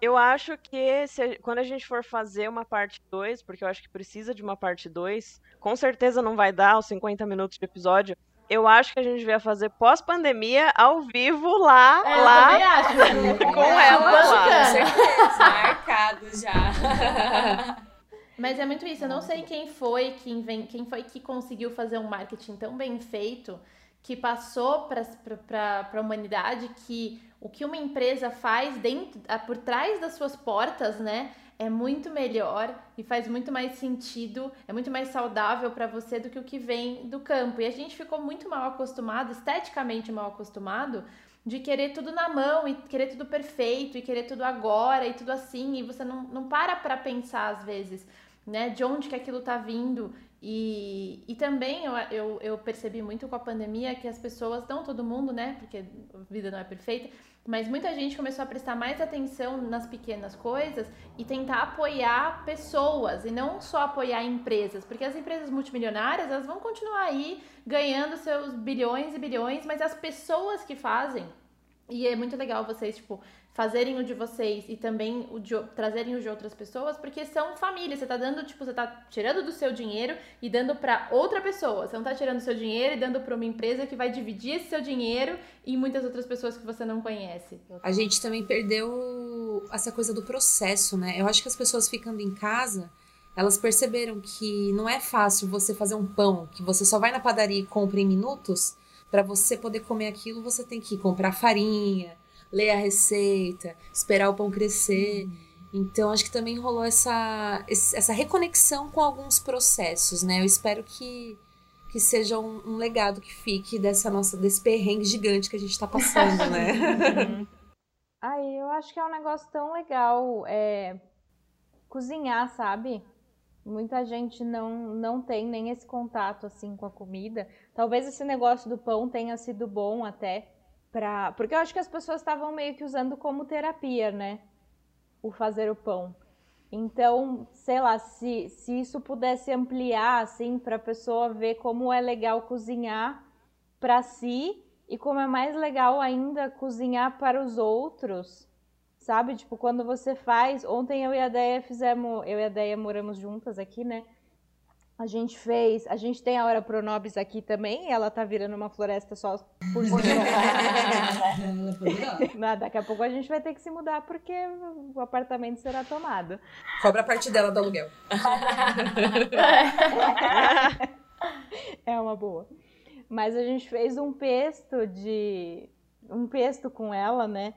Eu acho que se a- quando a gente for fazer uma parte 2, porque eu acho que precisa de uma parte 2, com certeza não vai dar os 50 minutos de episódio. Eu acho que a gente devia fazer pós-pandemia ao vivo lá, É, eu lá. também acho. Com ela lá. Chupando cana. Marcado já. Mas é muito isso. Eu não sei quem foi que inven... quem foi que conseguiu fazer um marketing tão bem feito que passou para a humanidade que o que uma empresa faz dentro, por trás das suas portas, né, é muito melhor e faz muito mais sentido, é muito mais saudável para você do que o que vem do campo. E a gente ficou muito mal acostumado, esteticamente mal acostumado, de querer tudo na mão e querer tudo perfeito e querer tudo agora e tudo assim, e você não, não para pra pensar às vezes, né, de onde que aquilo tá vindo. E, e também eu, eu, eu percebi muito com a pandemia que as pessoas, não todo mundo, né, porque a vida não é perfeita, mas muita gente começou a prestar mais atenção nas pequenas coisas e tentar apoiar pessoas e não só apoiar empresas, porque as empresas multimilionárias elas vão continuar aí ganhando seus bilhões e bilhões, mas as pessoas que fazem e é muito legal vocês, tipo, fazerem o de vocês e também o de, trazerem o de outras pessoas, porque são família. Você tá dando, tipo, você tá tirando do seu dinheiro e dando pra outra pessoa. Você não tá tirando do seu dinheiro e dando pra uma empresa que vai dividir esse seu dinheiro em muitas outras pessoas que você não conhece. A gente também perdeu essa coisa do processo, né? Eu acho que as pessoas ficando em casa, elas perceberam que não é fácil você fazer um pão, que você só vai na padaria e compra em minutos. Para você poder comer aquilo, você tem que comprar farinha, ler a receita, esperar o pão crescer. Então, acho que também rolou essa, essa reconexão com alguns processos, né? Eu espero que, que seja um, um legado que fique dessa nossa, desse perrengue gigante que a gente tá passando, né? Aí eu acho que é um negócio tão legal é, cozinhar, sabe? Muita gente não, não tem nem esse contato assim com a comida. Talvez esse negócio do pão tenha sido bom até para, porque eu acho que as pessoas estavam meio que usando como terapia, né? O fazer o pão. Então, sei lá, se, se isso pudesse ampliar assim para a pessoa ver como é legal cozinhar para si e como é mais legal ainda cozinhar para os outros Sabe? Tipo, quando você faz. Ontem eu e a Deia fizemos. Eu e a Deia moramos juntas aqui, né? A gente fez. A gente tem a Hora Pronobis aqui também. ela tá virando uma floresta só por si. Daqui a pouco a gente vai ter que se mudar porque o apartamento será tomado. Cobra a parte dela do aluguel. é uma boa. Mas a gente fez um pesto de. Um pesto com ela, né?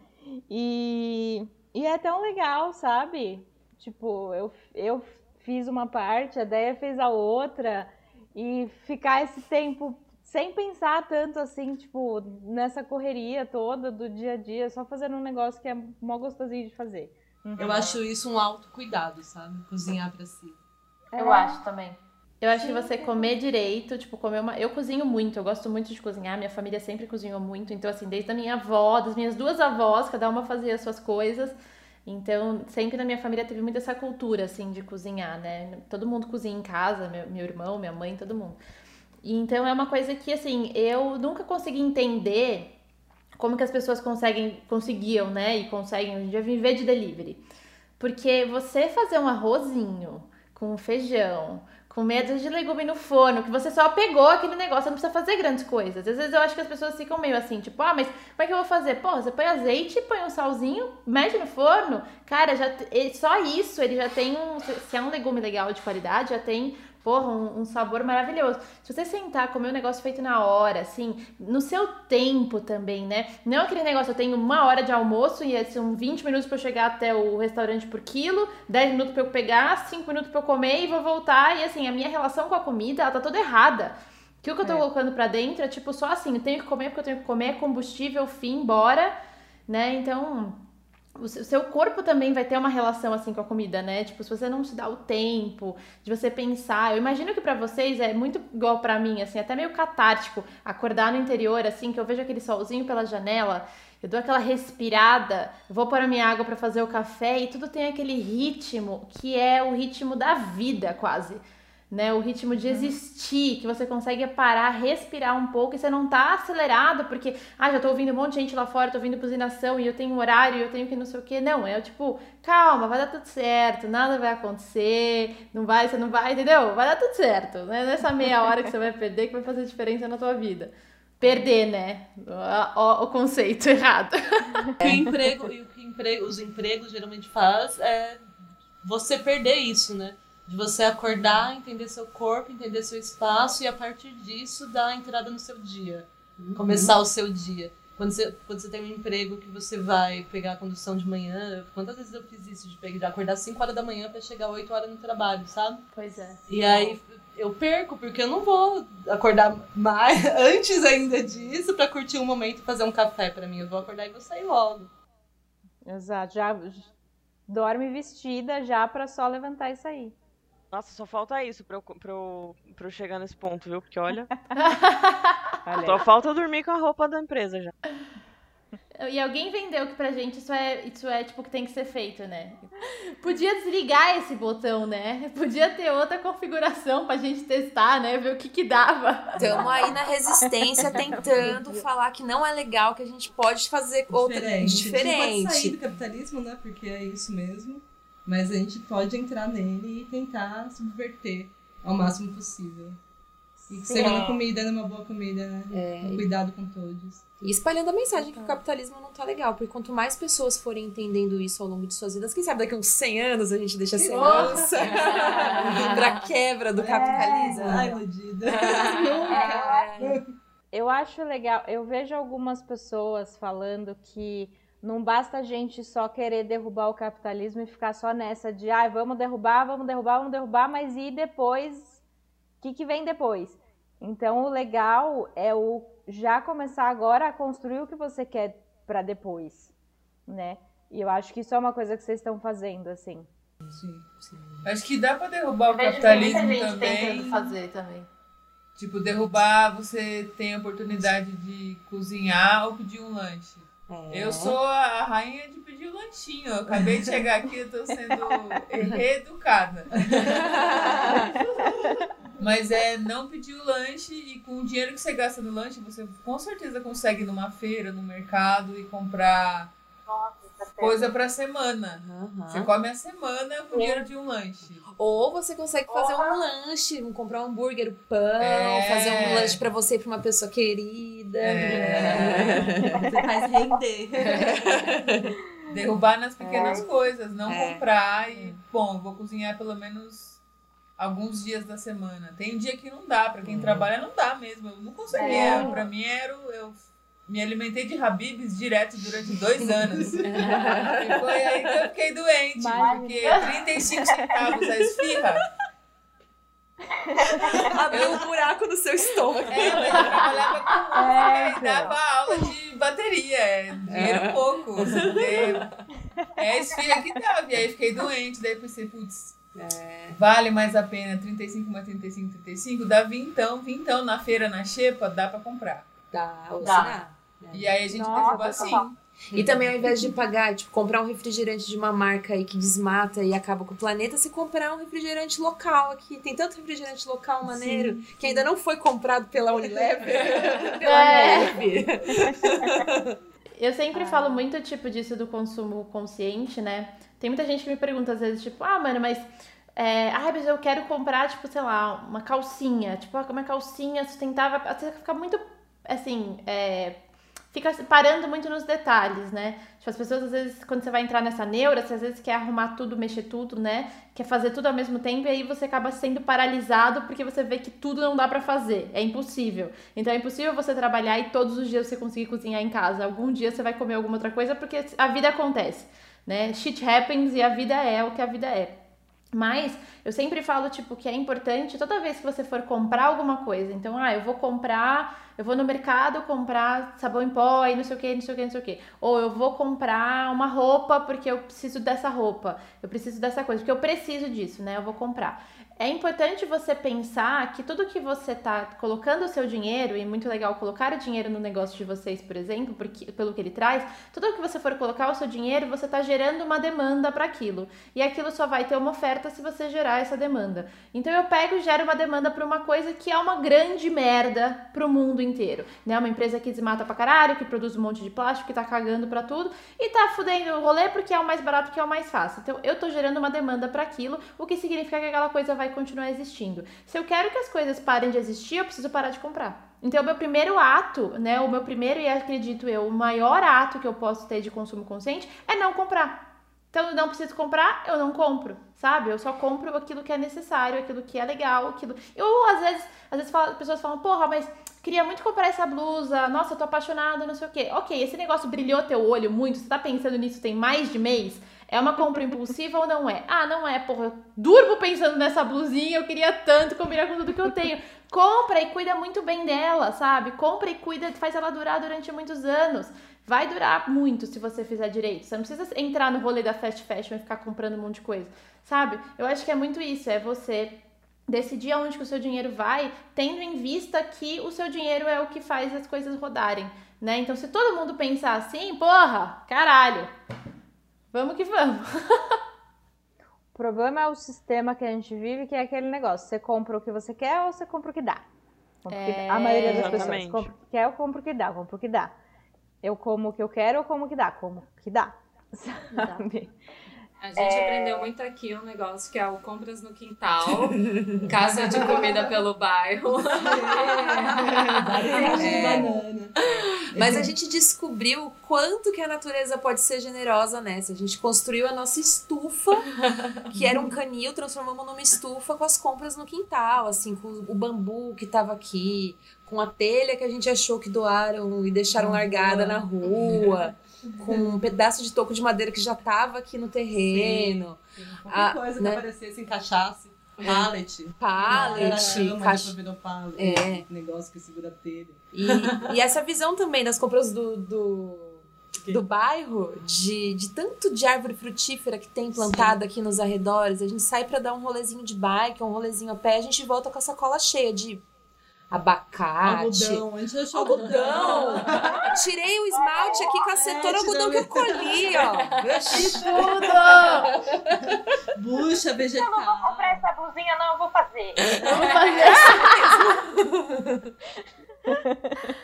E, e é tão legal, sabe? Tipo, eu, eu fiz uma parte, a Deia fez a outra, e ficar esse tempo sem pensar tanto assim, tipo, nessa correria toda do dia a dia, só fazendo um negócio que é mó gostosinho de fazer. Uhum. Eu acho isso um autocuidado, sabe? Cozinhar pra si. Eu é. acho também. Eu acho que você comer direito, tipo, comer uma. Eu cozinho muito, eu gosto muito de cozinhar, minha família sempre cozinhou muito. Então, assim, desde a minha avó, das minhas duas avós, cada uma fazia as suas coisas. Então, sempre na minha família teve muito essa cultura, assim, de cozinhar, né? Todo mundo cozinha em casa, meu, meu irmão, minha mãe, todo mundo. E, então, é uma coisa que, assim, eu nunca consegui entender como que as pessoas conseguem, conseguiam, né? E conseguem hoje em dia viver de delivery. Porque você fazer um arrozinho com feijão com medo de legume no forno, que você só pegou aquele negócio, você não precisa fazer grandes coisas. Às vezes eu acho que as pessoas ficam meio assim, tipo, ah, mas como é que eu vou fazer? Pô, você põe azeite, põe um salzinho, mete no forno. Cara, já só isso ele já tem um. Se é um legume legal de qualidade, já tem porra, um, um, sabor maravilhoso. Se você sentar, comer um negócio feito na hora, assim, no seu tempo também, né? Não aquele negócio, eu tenho uma hora de almoço e são 20 minutos para eu chegar até o restaurante por quilo, 10 minutos para eu pegar, 5 minutos para eu comer e vou voltar. E assim, a minha relação com a comida, ela tá toda errada. Que o que eu tô é. colocando para dentro é tipo só assim, eu tenho que comer porque eu tenho que comer, combustível, fim, bora, né? Então, o seu corpo também vai ter uma relação assim com a comida, né? Tipo, se você não se dá o tempo de você pensar, eu imagino que para vocês é muito igual para mim, assim, até meio catártico acordar no interior assim, que eu vejo aquele solzinho pela janela, eu dou aquela respirada, vou para minha água para fazer o café e tudo tem aquele ritmo que é o ritmo da vida, quase né? O ritmo de existir, que você consegue parar, respirar um pouco e você não tá acelerado porque, ah, já tô ouvindo um monte de gente lá fora, tô ouvindo buzinação e eu tenho horário, eu tenho que não sei o que. Não, é tipo, calma, vai dar tudo certo, nada vai acontecer, não vai, você não vai, entendeu? Vai dar tudo certo, né? Nessa meia hora que você vai perder que vai fazer diferença na tua vida. Perder, né? O, o, conceito errado. Que o emprego, e o que emprego, os empregos geralmente faz é você perder isso, né? De você acordar, entender seu corpo, entender seu espaço e a partir disso dar a entrada no seu dia. Uhum. Começar o seu dia. Quando você, quando você tem um emprego que você vai pegar a condução de manhã, quantas vezes eu fiz isso de pegar, de acordar 5 horas da manhã para chegar 8 horas no trabalho, sabe? Pois é. E aí eu perco, porque eu não vou acordar mais antes ainda disso para curtir um momento e fazer um café para mim. Eu vou acordar e vou sair logo. Exato, já dorme vestida já para só levantar e sair. Nossa, só falta isso pra eu, pra eu, pra eu chegar nesse ponto, viu? Porque olha. só falta dormir com a roupa da empresa já. E alguém vendeu que pra gente isso é, isso é tipo que tem que ser feito, né? Podia desligar esse botão, né? Podia ter outra configuração pra gente testar, né? Ver o que que dava. Estamos aí na resistência tentando falar que não é legal, que a gente pode fazer outra diferente. diferente. A gente pode sair do capitalismo, né? Porque é isso mesmo. Mas a gente pode entrar nele e tentar subverter ao máximo possível. E que seja uma comida, numa boa comida, né? É. Um cuidado com todos. E espalhando a mensagem que o capitalismo não tá legal. Porque quanto mais pessoas forem entendendo isso ao longo de suas vidas, quem sabe daqui a uns 100 anos a gente deixa a segurança pra quebra do capitalismo. É. Ai, iludida. Nunca. É. Eu acho legal. Eu vejo algumas pessoas falando que não basta a gente só querer derrubar o capitalismo e ficar só nessa de, ai, ah, vamos derrubar, vamos derrubar, vamos derrubar, mas e depois? O que, que vem depois? Então, o legal é o já começar agora a construir o que você quer para depois, né? E eu acho que isso é uma coisa que vocês estão fazendo, assim. Sim. Sim. Acho que dá pra derrubar o capitalismo muita gente também. tentando fazer também. Tipo, derrubar, você tem a oportunidade de cozinhar ou pedir um lanche. É. Eu sou a rainha de pedir o lanchinho. Eu acabei de chegar aqui, eu tô sendo reeducada. Mas é não pedir o lanche e com o dinheiro que você gasta no lanche, você com certeza consegue ir numa feira, no mercado e comprar coisa pra semana. Aham. Você come a semana com o dinheiro de um lanche. Ou você consegue fazer um lanche, comprar um hambúrguer, um pão, É. fazer um lanche pra você e pra uma pessoa querida. É. Você faz render. Derrubar nas pequenas coisas, não É. comprar e, bom, eu vou cozinhar pelo menos alguns dias da semana. Tem dia que não dá, pra quem trabalha não dá mesmo. Eu não conseguia. Pra mim era. Eu me alimentei de Habibs direto durante dois anos. e foi aí que eu fiquei doente, Imagina. porque 35 centavos a esfirra. Abriu um buraco no seu estômago. É, mas eu trabalhava com música É, e dava aula de bateria. É dinheiro pouco. É, é a esfirra que dava. E aí fiquei doente. Daí pensei, putz, vale mais a pena 35 mais 35, 35? Dá vintão, vintão na feira, na xepa, dá pra comprar. Dá, ou Dá. E aí a gente Nossa, derruba assim. E também ao invés de pagar, tipo, comprar um refrigerante de uma marca aí que desmata e acaba com o planeta, se comprar um refrigerante local aqui. Tem tanto refrigerante local maneiro que ainda não foi comprado pela Unilever. pela É. Unilever. Eu sempre falo muito, tipo, disso do consumo consciente, né? Tem muita gente que me pergunta às vezes, tipo, ah, mano, mas. É, ah, mas eu quero comprar, tipo, sei lá, uma calcinha. Tipo, uma calcinha sustentável. Você fica muito, assim, é, fica parando muito nos detalhes, né? Tipo, as pessoas, às vezes, quando você vai entrar nessa neura, você às vezes quer arrumar tudo, mexer tudo, né? Quer fazer tudo ao mesmo tempo e aí você acaba sendo paralisado porque você vê que tudo não dá pra fazer. É impossível. Então é impossível você trabalhar e todos os dias você conseguir cozinhar em casa. Algum dia você vai comer alguma outra coisa porque a vida acontece, né? Shit happens e a vida é o que a vida é. Mas eu sempre falo, tipo, que é importante toda vez que você for comprar alguma coisa. Então, ah, eu vou comprar, eu vou no mercado comprar sabão em pó e não sei o que, não sei o que, não sei o que. Ou eu vou comprar uma roupa porque eu preciso dessa roupa. Eu preciso dessa coisa, porque eu preciso disso, né? Eu vou comprar. É importante você pensar que tudo que você tá colocando o seu dinheiro, e muito legal colocar o dinheiro no negócio de vocês, por exemplo, porque, pelo que ele traz, tudo que você for colocar o seu dinheiro, você tá gerando uma demanda para aquilo. E aquilo só vai ter uma oferta se você gerar essa demanda. Então eu pego e gero uma demanda para uma coisa que é uma grande merda pro mundo inteiro. Né? Uma empresa que desmata pra caralho, que produz um monte de plástico, que tá cagando pra tudo e tá fudendo o rolê porque é o mais barato, que é o mais fácil. Então eu tô gerando uma demanda para aquilo, o que significa que aquela coisa vai continuar existindo. Se eu quero que as coisas parem de existir, eu preciso parar de comprar. Então, o meu primeiro ato, né? O meu primeiro e acredito eu, o maior ato que eu posso ter de consumo consciente é não comprar. Então, eu não preciso comprar, eu não compro, sabe? Eu só compro aquilo que é necessário, aquilo que é legal, aquilo. Eu, às vezes, às vezes falo- as pessoas falam, porra, mas queria muito comprar essa blusa, nossa, eu tô apaixonada, não sei o quê. Ok, esse negócio brilhou teu olho muito, você tá pensando nisso tem mais de mês? É uma compra impulsiva ou não é? Ah, não é, porra, eu durmo pensando nessa blusinha, eu queria tanto combinar com tudo que eu tenho. Compra e cuida muito bem dela, sabe? Compra e cuida, faz ela durar durante muitos anos. Vai durar muito se você fizer direito. Você não precisa entrar no rolê da fast fashion e ficar comprando um monte de coisa, sabe? Eu acho que é muito isso, é você decidir aonde que o seu dinheiro vai, tendo em vista que o seu dinheiro é o que faz as coisas rodarem, né? Então, se todo mundo pensar assim, porra, caralho, vamos que vamos. O problema é o sistema que a gente vive, que é aquele negócio. Você compra o que você quer ou você compra o que dá. Compra o que É, dá. A maioria das exatamente. pessoas compra o que quer ou compra o que dá, compra o que dá. Eu como o que eu quero ou como o que dá, como o que dá. Sabe? A gente aprendeu muito aqui um negócio que é o compras no quintal, casa de comida pelo bairro. De É. banana. Mas a gente descobriu o quanto que a natureza pode ser generosa nessa. A gente construiu a nossa estufa, que era um canil, transformamos numa estufa com as compras no quintal, assim, com o bambu que tava aqui, com a telha que a gente achou que doaram e deixaram largada na rua, com um pedaço de toco de madeira que já tava aqui no terreno, Qualquer Ah, coisa né? que aparecesse, encaixasse. Pallet. pallet, Cama, caixa- virou pallet. É. Negócio que segura a telha. E, e essa visão também das compras do, do, do bairro, de, de tanto de árvore frutífera que tem plantada aqui nos arredores. A gente sai pra dar um rolezinho de bike, um rolezinho a pé, a gente volta com a sacola cheia de abacate. Algodão. A gente achou Algodão! Tirei o esmalte aqui com a setora É, algodão que eu colhi, ó. Tudo! Bucha vegetal. Eu não vou comprar essa blusinha, não, eu vou fazer. Vamos fazer.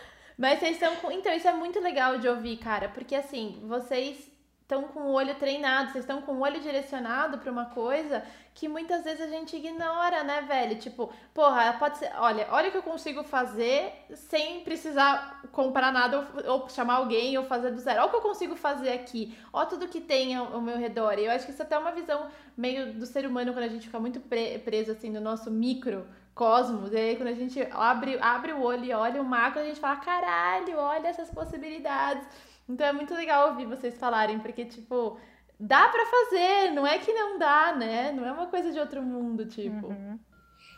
Mas vocês estão com. Então, isso é muito legal de ouvir, cara. Porque assim, vocês estão com o olho treinado, vocês estão com o olho direcionado pra uma coisa que muitas vezes a gente ignora, né, velho? Tipo, porra, pode ser. Olha, olha o que eu consigo fazer sem precisar comprar nada ou, ou chamar alguém ou fazer do zero. Olha o que eu consigo fazer aqui. Olha tudo que tem ao, ao meu redor. E eu acho que isso até é uma visão meio do ser humano quando a gente fica muito pre- preso assim no nosso micro cosmos. E aí quando a gente abre, abre o olho e olha o macro, a gente fala, caralho, olha essas possibilidades. Então é muito legal ouvir vocês falarem, porque, tipo, dá pra fazer, não é que não dá, né? Não é uma coisa de outro mundo, tipo. Uhum.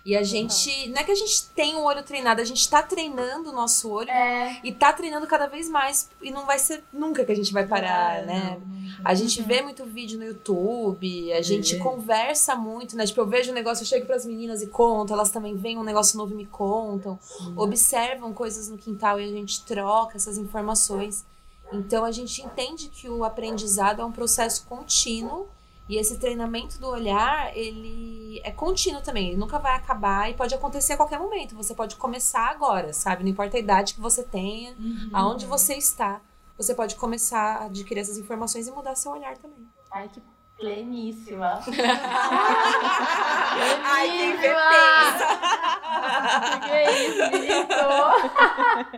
E a gente. Não é que a gente tem um olho treinado, a gente tá treinando o nosso olho É. e tá treinando cada vez mais. E não vai ser nunca que a gente vai parar, É, né? não. A gente vê muito vídeo no YouTube, a gente É. conversa muito, né? Tipo, eu vejo um negócio, eu chego pras meninas e conto, elas também veem um negócio novo e me contam, observam coisas no quintal e a gente troca essas informações. Então a gente entende que o aprendizado é um processo contínuo e esse treinamento do olhar, ele é contínuo também, ele nunca vai acabar e pode acontecer a qualquer momento. Você pode começar agora, sabe? Não importa a idade que você tenha, Uhum. aonde você está, você pode começar a adquirir essas informações e mudar seu olhar também. Ai, que pleníssima. Ai, quem vê pleníssima. Que é isso.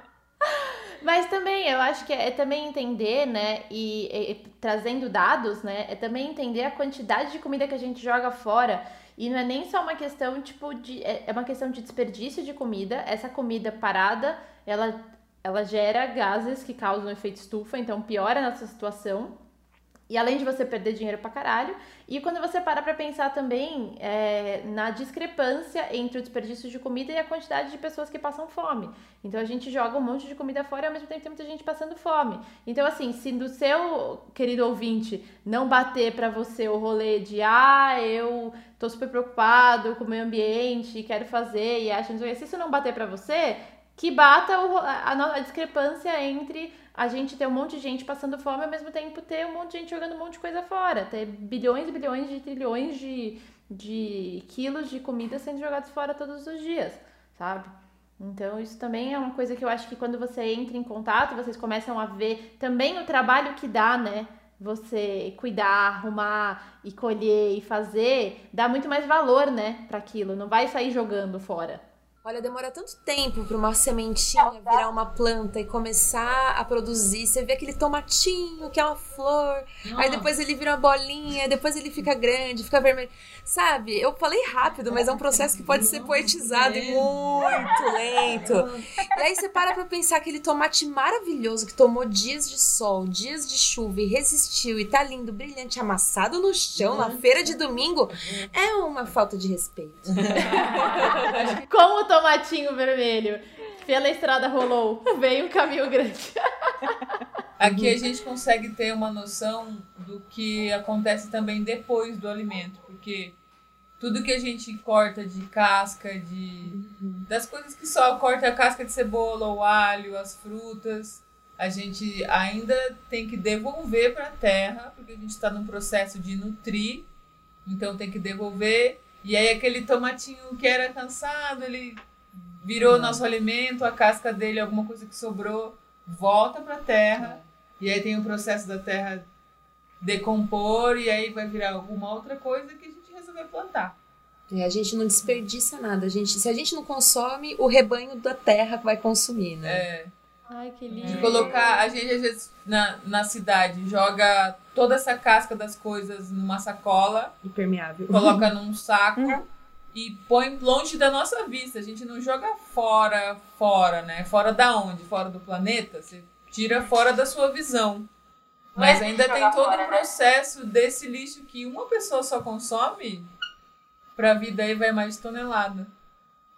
Mas também, eu acho que é, é também entender, né, e, e- e trazendo dados, né, é também entender a quantidade de comida que a gente joga fora. E não é nem só uma questão, tipo, de. É é uma questão de desperdício de comida. Essa comida parada, ela, ela gera gases que causam efeito estufa, então piora a nossa situação. E além de você perder dinheiro pra caralho, e quando você para pra pensar também é, na discrepância entre o desperdício de comida e a quantidade de pessoas que passam fome. Então a gente joga um monte de comida fora e ao mesmo tempo tem muita gente passando fome. Então, assim, se do seu querido ouvinte não bater pra você o rolê de ah, eu tô super preocupado com o meio ambiente, quero fazer e acho, não sei o quê", se isso não bater pra você, que bata o a, a- discrepância entre a gente ter um monte de gente passando fome ao mesmo tempo ter um monte de gente jogando um monte de coisa fora. Ter bilhões e bilhões de trilhões de, de quilos de comida sendo jogados fora todos os dias, sabe? Então, isso também é uma coisa que eu acho que quando você entra em contato, vocês começam a ver também o trabalho que dá, né? Você cuidar, arrumar e colher e fazer, dá muito mais valor, né, para aquilo. Não vai sair jogando fora. Olha, demora tanto tempo para uma sementinha virar uma planta e começar a produzir. Você vê aquele tomatinho que é uma flor, aí depois ele vira uma bolinha, depois ele fica grande, fica vermelho. Sabe? Eu falei rápido, mas é um processo que pode ser poetizado e muito lento. E aí você para pra pensar aquele tomate maravilhoso que tomou dias de sol, dias de chuva e resistiu e tá lindo, brilhante, amassado no chão na feira de domingo. É uma falta de respeito. Como o tomatinho vermelho pela estrada rolou, veio um caminho grande. Aqui a gente consegue ter uma noção do que acontece também depois do alimento, porque tudo que a gente corta de casca, de das coisas que só corta a casca de cebola, o alho, as frutas, a gente ainda tem que devolver para a terra, porque a gente está num processo de nutrir, então tem que devolver. E aí aquele tomatinho que era cansado, ele virou nosso alimento, a casca dele, alguma coisa que sobrou, volta para a terra. E aí tem o processo da terra decompor e aí vai virar alguma outra coisa que a gente resolveu plantar. É, a gente não desperdiça nada. A gente, se a gente não consome, o rebanho da terra vai consumir, né? É, Ai, que de lindo. colocar, a gente às vezes na, na cidade joga toda essa casca das coisas numa sacola, Impermeável. coloca num saco e põe longe da nossa vista. A gente não joga fora, fora, né? Fora da onde? Fora do planeta? Você tira fora da sua visão. Não é Mas ainda tem todo fora, o né? processo desse lixo que uma pessoa só consome, pra vida aí vai mais de tonelada.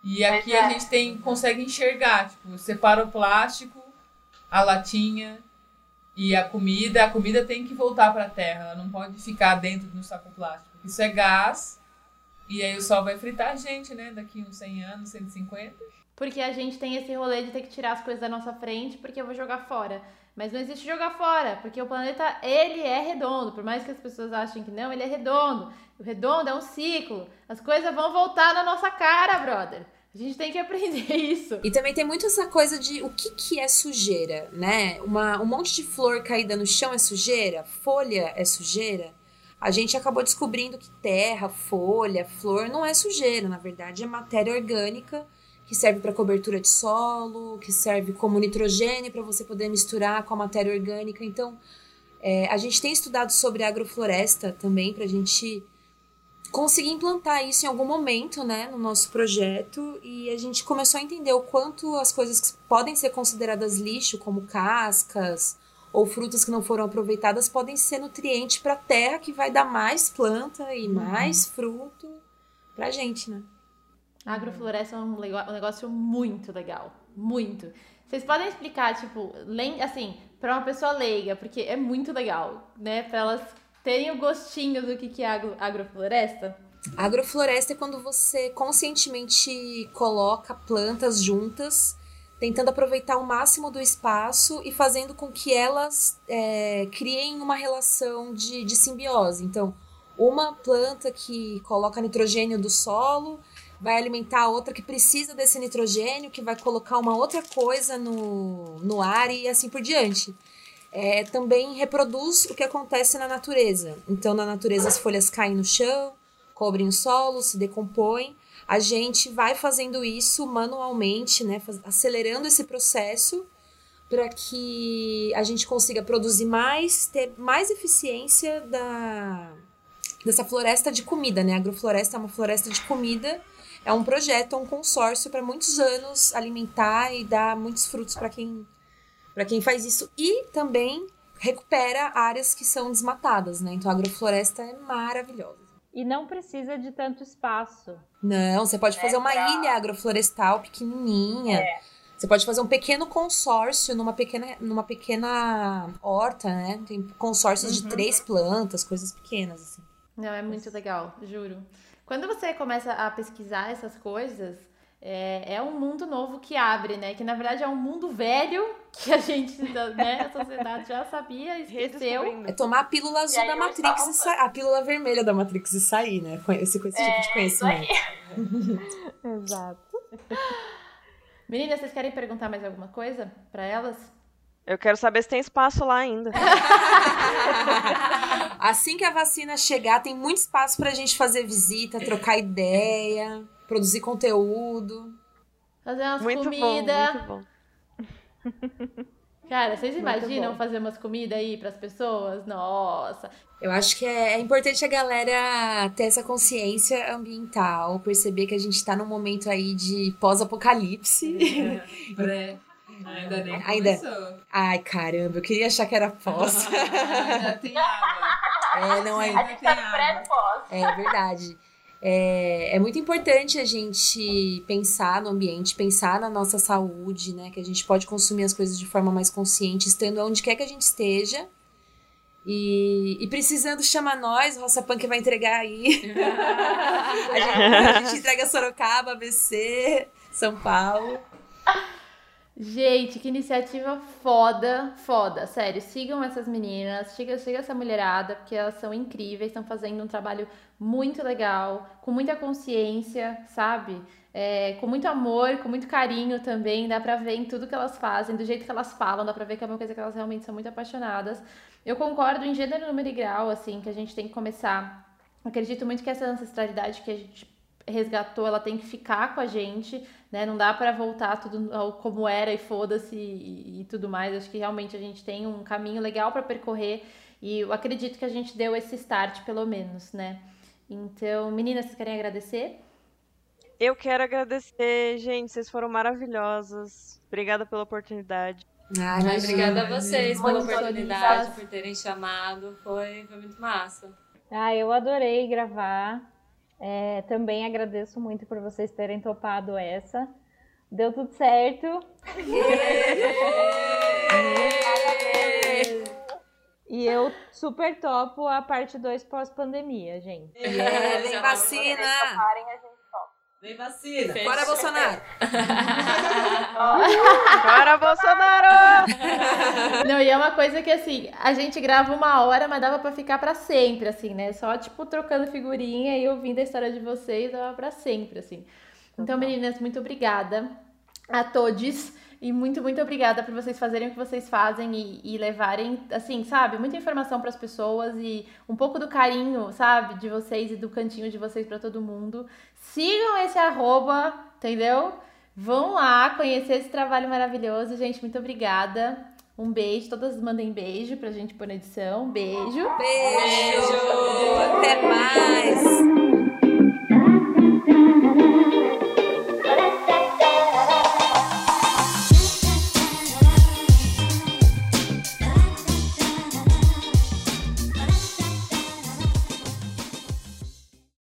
E aqui a é. gente tem, consegue enxergar, tipo, separa o plástico, a latinha E a comida, a comida tem que voltar para a terra, ela não pode ficar dentro do saco plástico. Isso é gás. E aí o sol vai fritar a gente, né? Daqui uns 100 anos, 150. Porque a gente tem esse rolê de ter que tirar as coisas da nossa frente porque eu vou jogar fora. Mas não existe jogar fora, porque o planeta, ele é redondo. Por mais que as pessoas achem que não, ele é redondo. O redondo é um ciclo. As coisas vão voltar na nossa cara, brother. A gente tem que aprender isso. E também tem muito essa coisa de o que, que é sujeira, né? Uma, um monte de flor caída no chão é sujeira, folha é sujeira. A gente acabou descobrindo que terra, folha, flor não é sujeira, na verdade é matéria orgânica que serve para cobertura de solo, que serve como nitrogênio para você poder misturar com a matéria orgânica. Então, é, a gente tem estudado sobre agrofloresta também para a gente conseguir implantar isso em algum momento, né, no nosso projeto e a gente começou a entender o quanto as coisas que podem ser consideradas lixo, como cascas ou frutas que não foram aproveitadas, podem ser nutrientes para a terra que vai dar mais planta e uhum. mais fruto para a gente, né? A agrofloresta é um, um negócio muito legal. Muito. Vocês podem explicar, tipo, assim, para uma pessoa leiga, porque é muito legal, né? Para elas terem o gostinho do que, que é agrofloresta? Agrofloresta é quando você conscientemente coloca plantas juntas, tentando aproveitar o máximo do espaço e fazendo com que elas é, criem uma relação de, de simbiose. Então, uma planta que coloca nitrogênio do solo vai alimentar a outra que precisa desse nitrogênio, que vai colocar uma outra coisa no, no ar e assim por diante. É, também reproduz o que acontece na natureza. Então, na natureza, as folhas caem no chão, cobrem o solo, se decompõem. A gente vai fazendo isso manualmente, né, acelerando esse processo para que a gente consiga produzir mais, ter mais eficiência da, dessa floresta de comida, né? A agrofloresta é uma floresta de comida é um projeto, é um consórcio para muitos anos alimentar e dar muitos frutos para quem para quem faz isso e também recupera áreas que são desmatadas, né? Então a agrofloresta é maravilhosa. E não precisa de tanto espaço. Não, você pode fazer uma pra... ilha agroflorestal pequenininha. É. Você pode fazer um pequeno consórcio numa pequena, numa pequena horta, né? Tem consórcios uhum. de três plantas, coisas pequenas, assim. Não, é muito legal, juro. Quando você começa a pesquisar essas coisas, é, é, um mundo novo que abre, né? Que na verdade é um mundo velho que a gente, né, a sociedade já sabia, esqueceu. É tomar a pílula azul da Matrix e sair, a pílula vermelha da Matrix e sair, né? Com esse, com esse tipo de é, conhecimento. Exato. Meninas, vocês querem perguntar mais alguma coisa para elas? Eu quero saber se tem espaço lá ainda. assim que a vacina chegar, tem muito espaço pra gente fazer visita, trocar ideia, produzir conteúdo. Fazer umas comidas. Muito bom. Cara, vocês imaginam fazer umas comidas aí pras pessoas? Nossa. Eu acho que é, é, importante a galera ter essa consciência ambiental, perceber que a gente tá num momento aí de pós-apocalipse. É, Ainda nem Ainda... começou. Ai, caramba, eu queria achar que era pós. ainda tem água. É, não, ainda a gente tá no pré-pós. É verdade. É, é muito importante a gente pensar no ambiente, pensar na nossa saúde, né? Que a gente pode consumir as coisas de forma mais consciente, estando onde quer que a gente esteja. E, e precisando chamar nós, o Roça Punk vai entregar aí. a, gente, a gente entrega Sorocaba, ABC, São Paulo. Gente, que iniciativa foda, foda. Sério, sigam essas meninas, siga, siga essa mulherada, porque elas são incríveis, estão fazendo um trabalho muito legal, com muita consciência, sabe? É, com muito amor, com muito carinho também, dá pra ver em tudo que elas fazem, do jeito que elas falam, dá pra ver que é uma coisa que elas realmente são muito apaixonadas. Eu concordo em gênero, número e grau, assim, que a gente tem que começar. Acredito muito que essa ancestralidade que a gente resgatou, ela tem que ficar com a gente, né? Não dá para voltar tudo como era e foda-se e, e, tudo mais. Acho que realmente a gente tem um caminho legal para percorrer e eu acredito que a gente deu esse start, pelo menos, né? Então, meninas, vocês querem agradecer? Eu quero agradecer, gente, vocês foram maravilhosas. Obrigada pela oportunidade. Ai, Ai obrigada a vocês pela oportunidade, por terem chamado. Foi, foi muito massa. Ah, eu adorei gravar. É, também agradeço muito por vocês terem topado essa. Deu tudo certo. super topo a parte 2 pós-pandemia, gente. É, vem vacina! Parem, a gente topa. Vem vacina. Fechou. Bora, Bolsonaro! Bora, Bolsonaro! Não, e é uma coisa que assim, a gente grava uma hora, mas dava pra ficar pra sempre, assim, né? Só, tipo, trocando figurinha e ouvindo a história de vocês, dava pra sempre, assim. Então, meninas, muito obrigada a todos. E muito, muito obrigada por vocês fazerem o que vocês fazem e, e levarem, assim, sabe, muita informação para as pessoas e um pouco do carinho, sabe, de vocês e do cantinho de vocês para todo mundo. Sigam esse arroba, entendeu? Vão lá conhecer esse trabalho maravilhoso. Gente, muito obrigada. Um beijo. Todas mandem beijo pra gente pôr na edição. Beijo. Beijo! Até mais!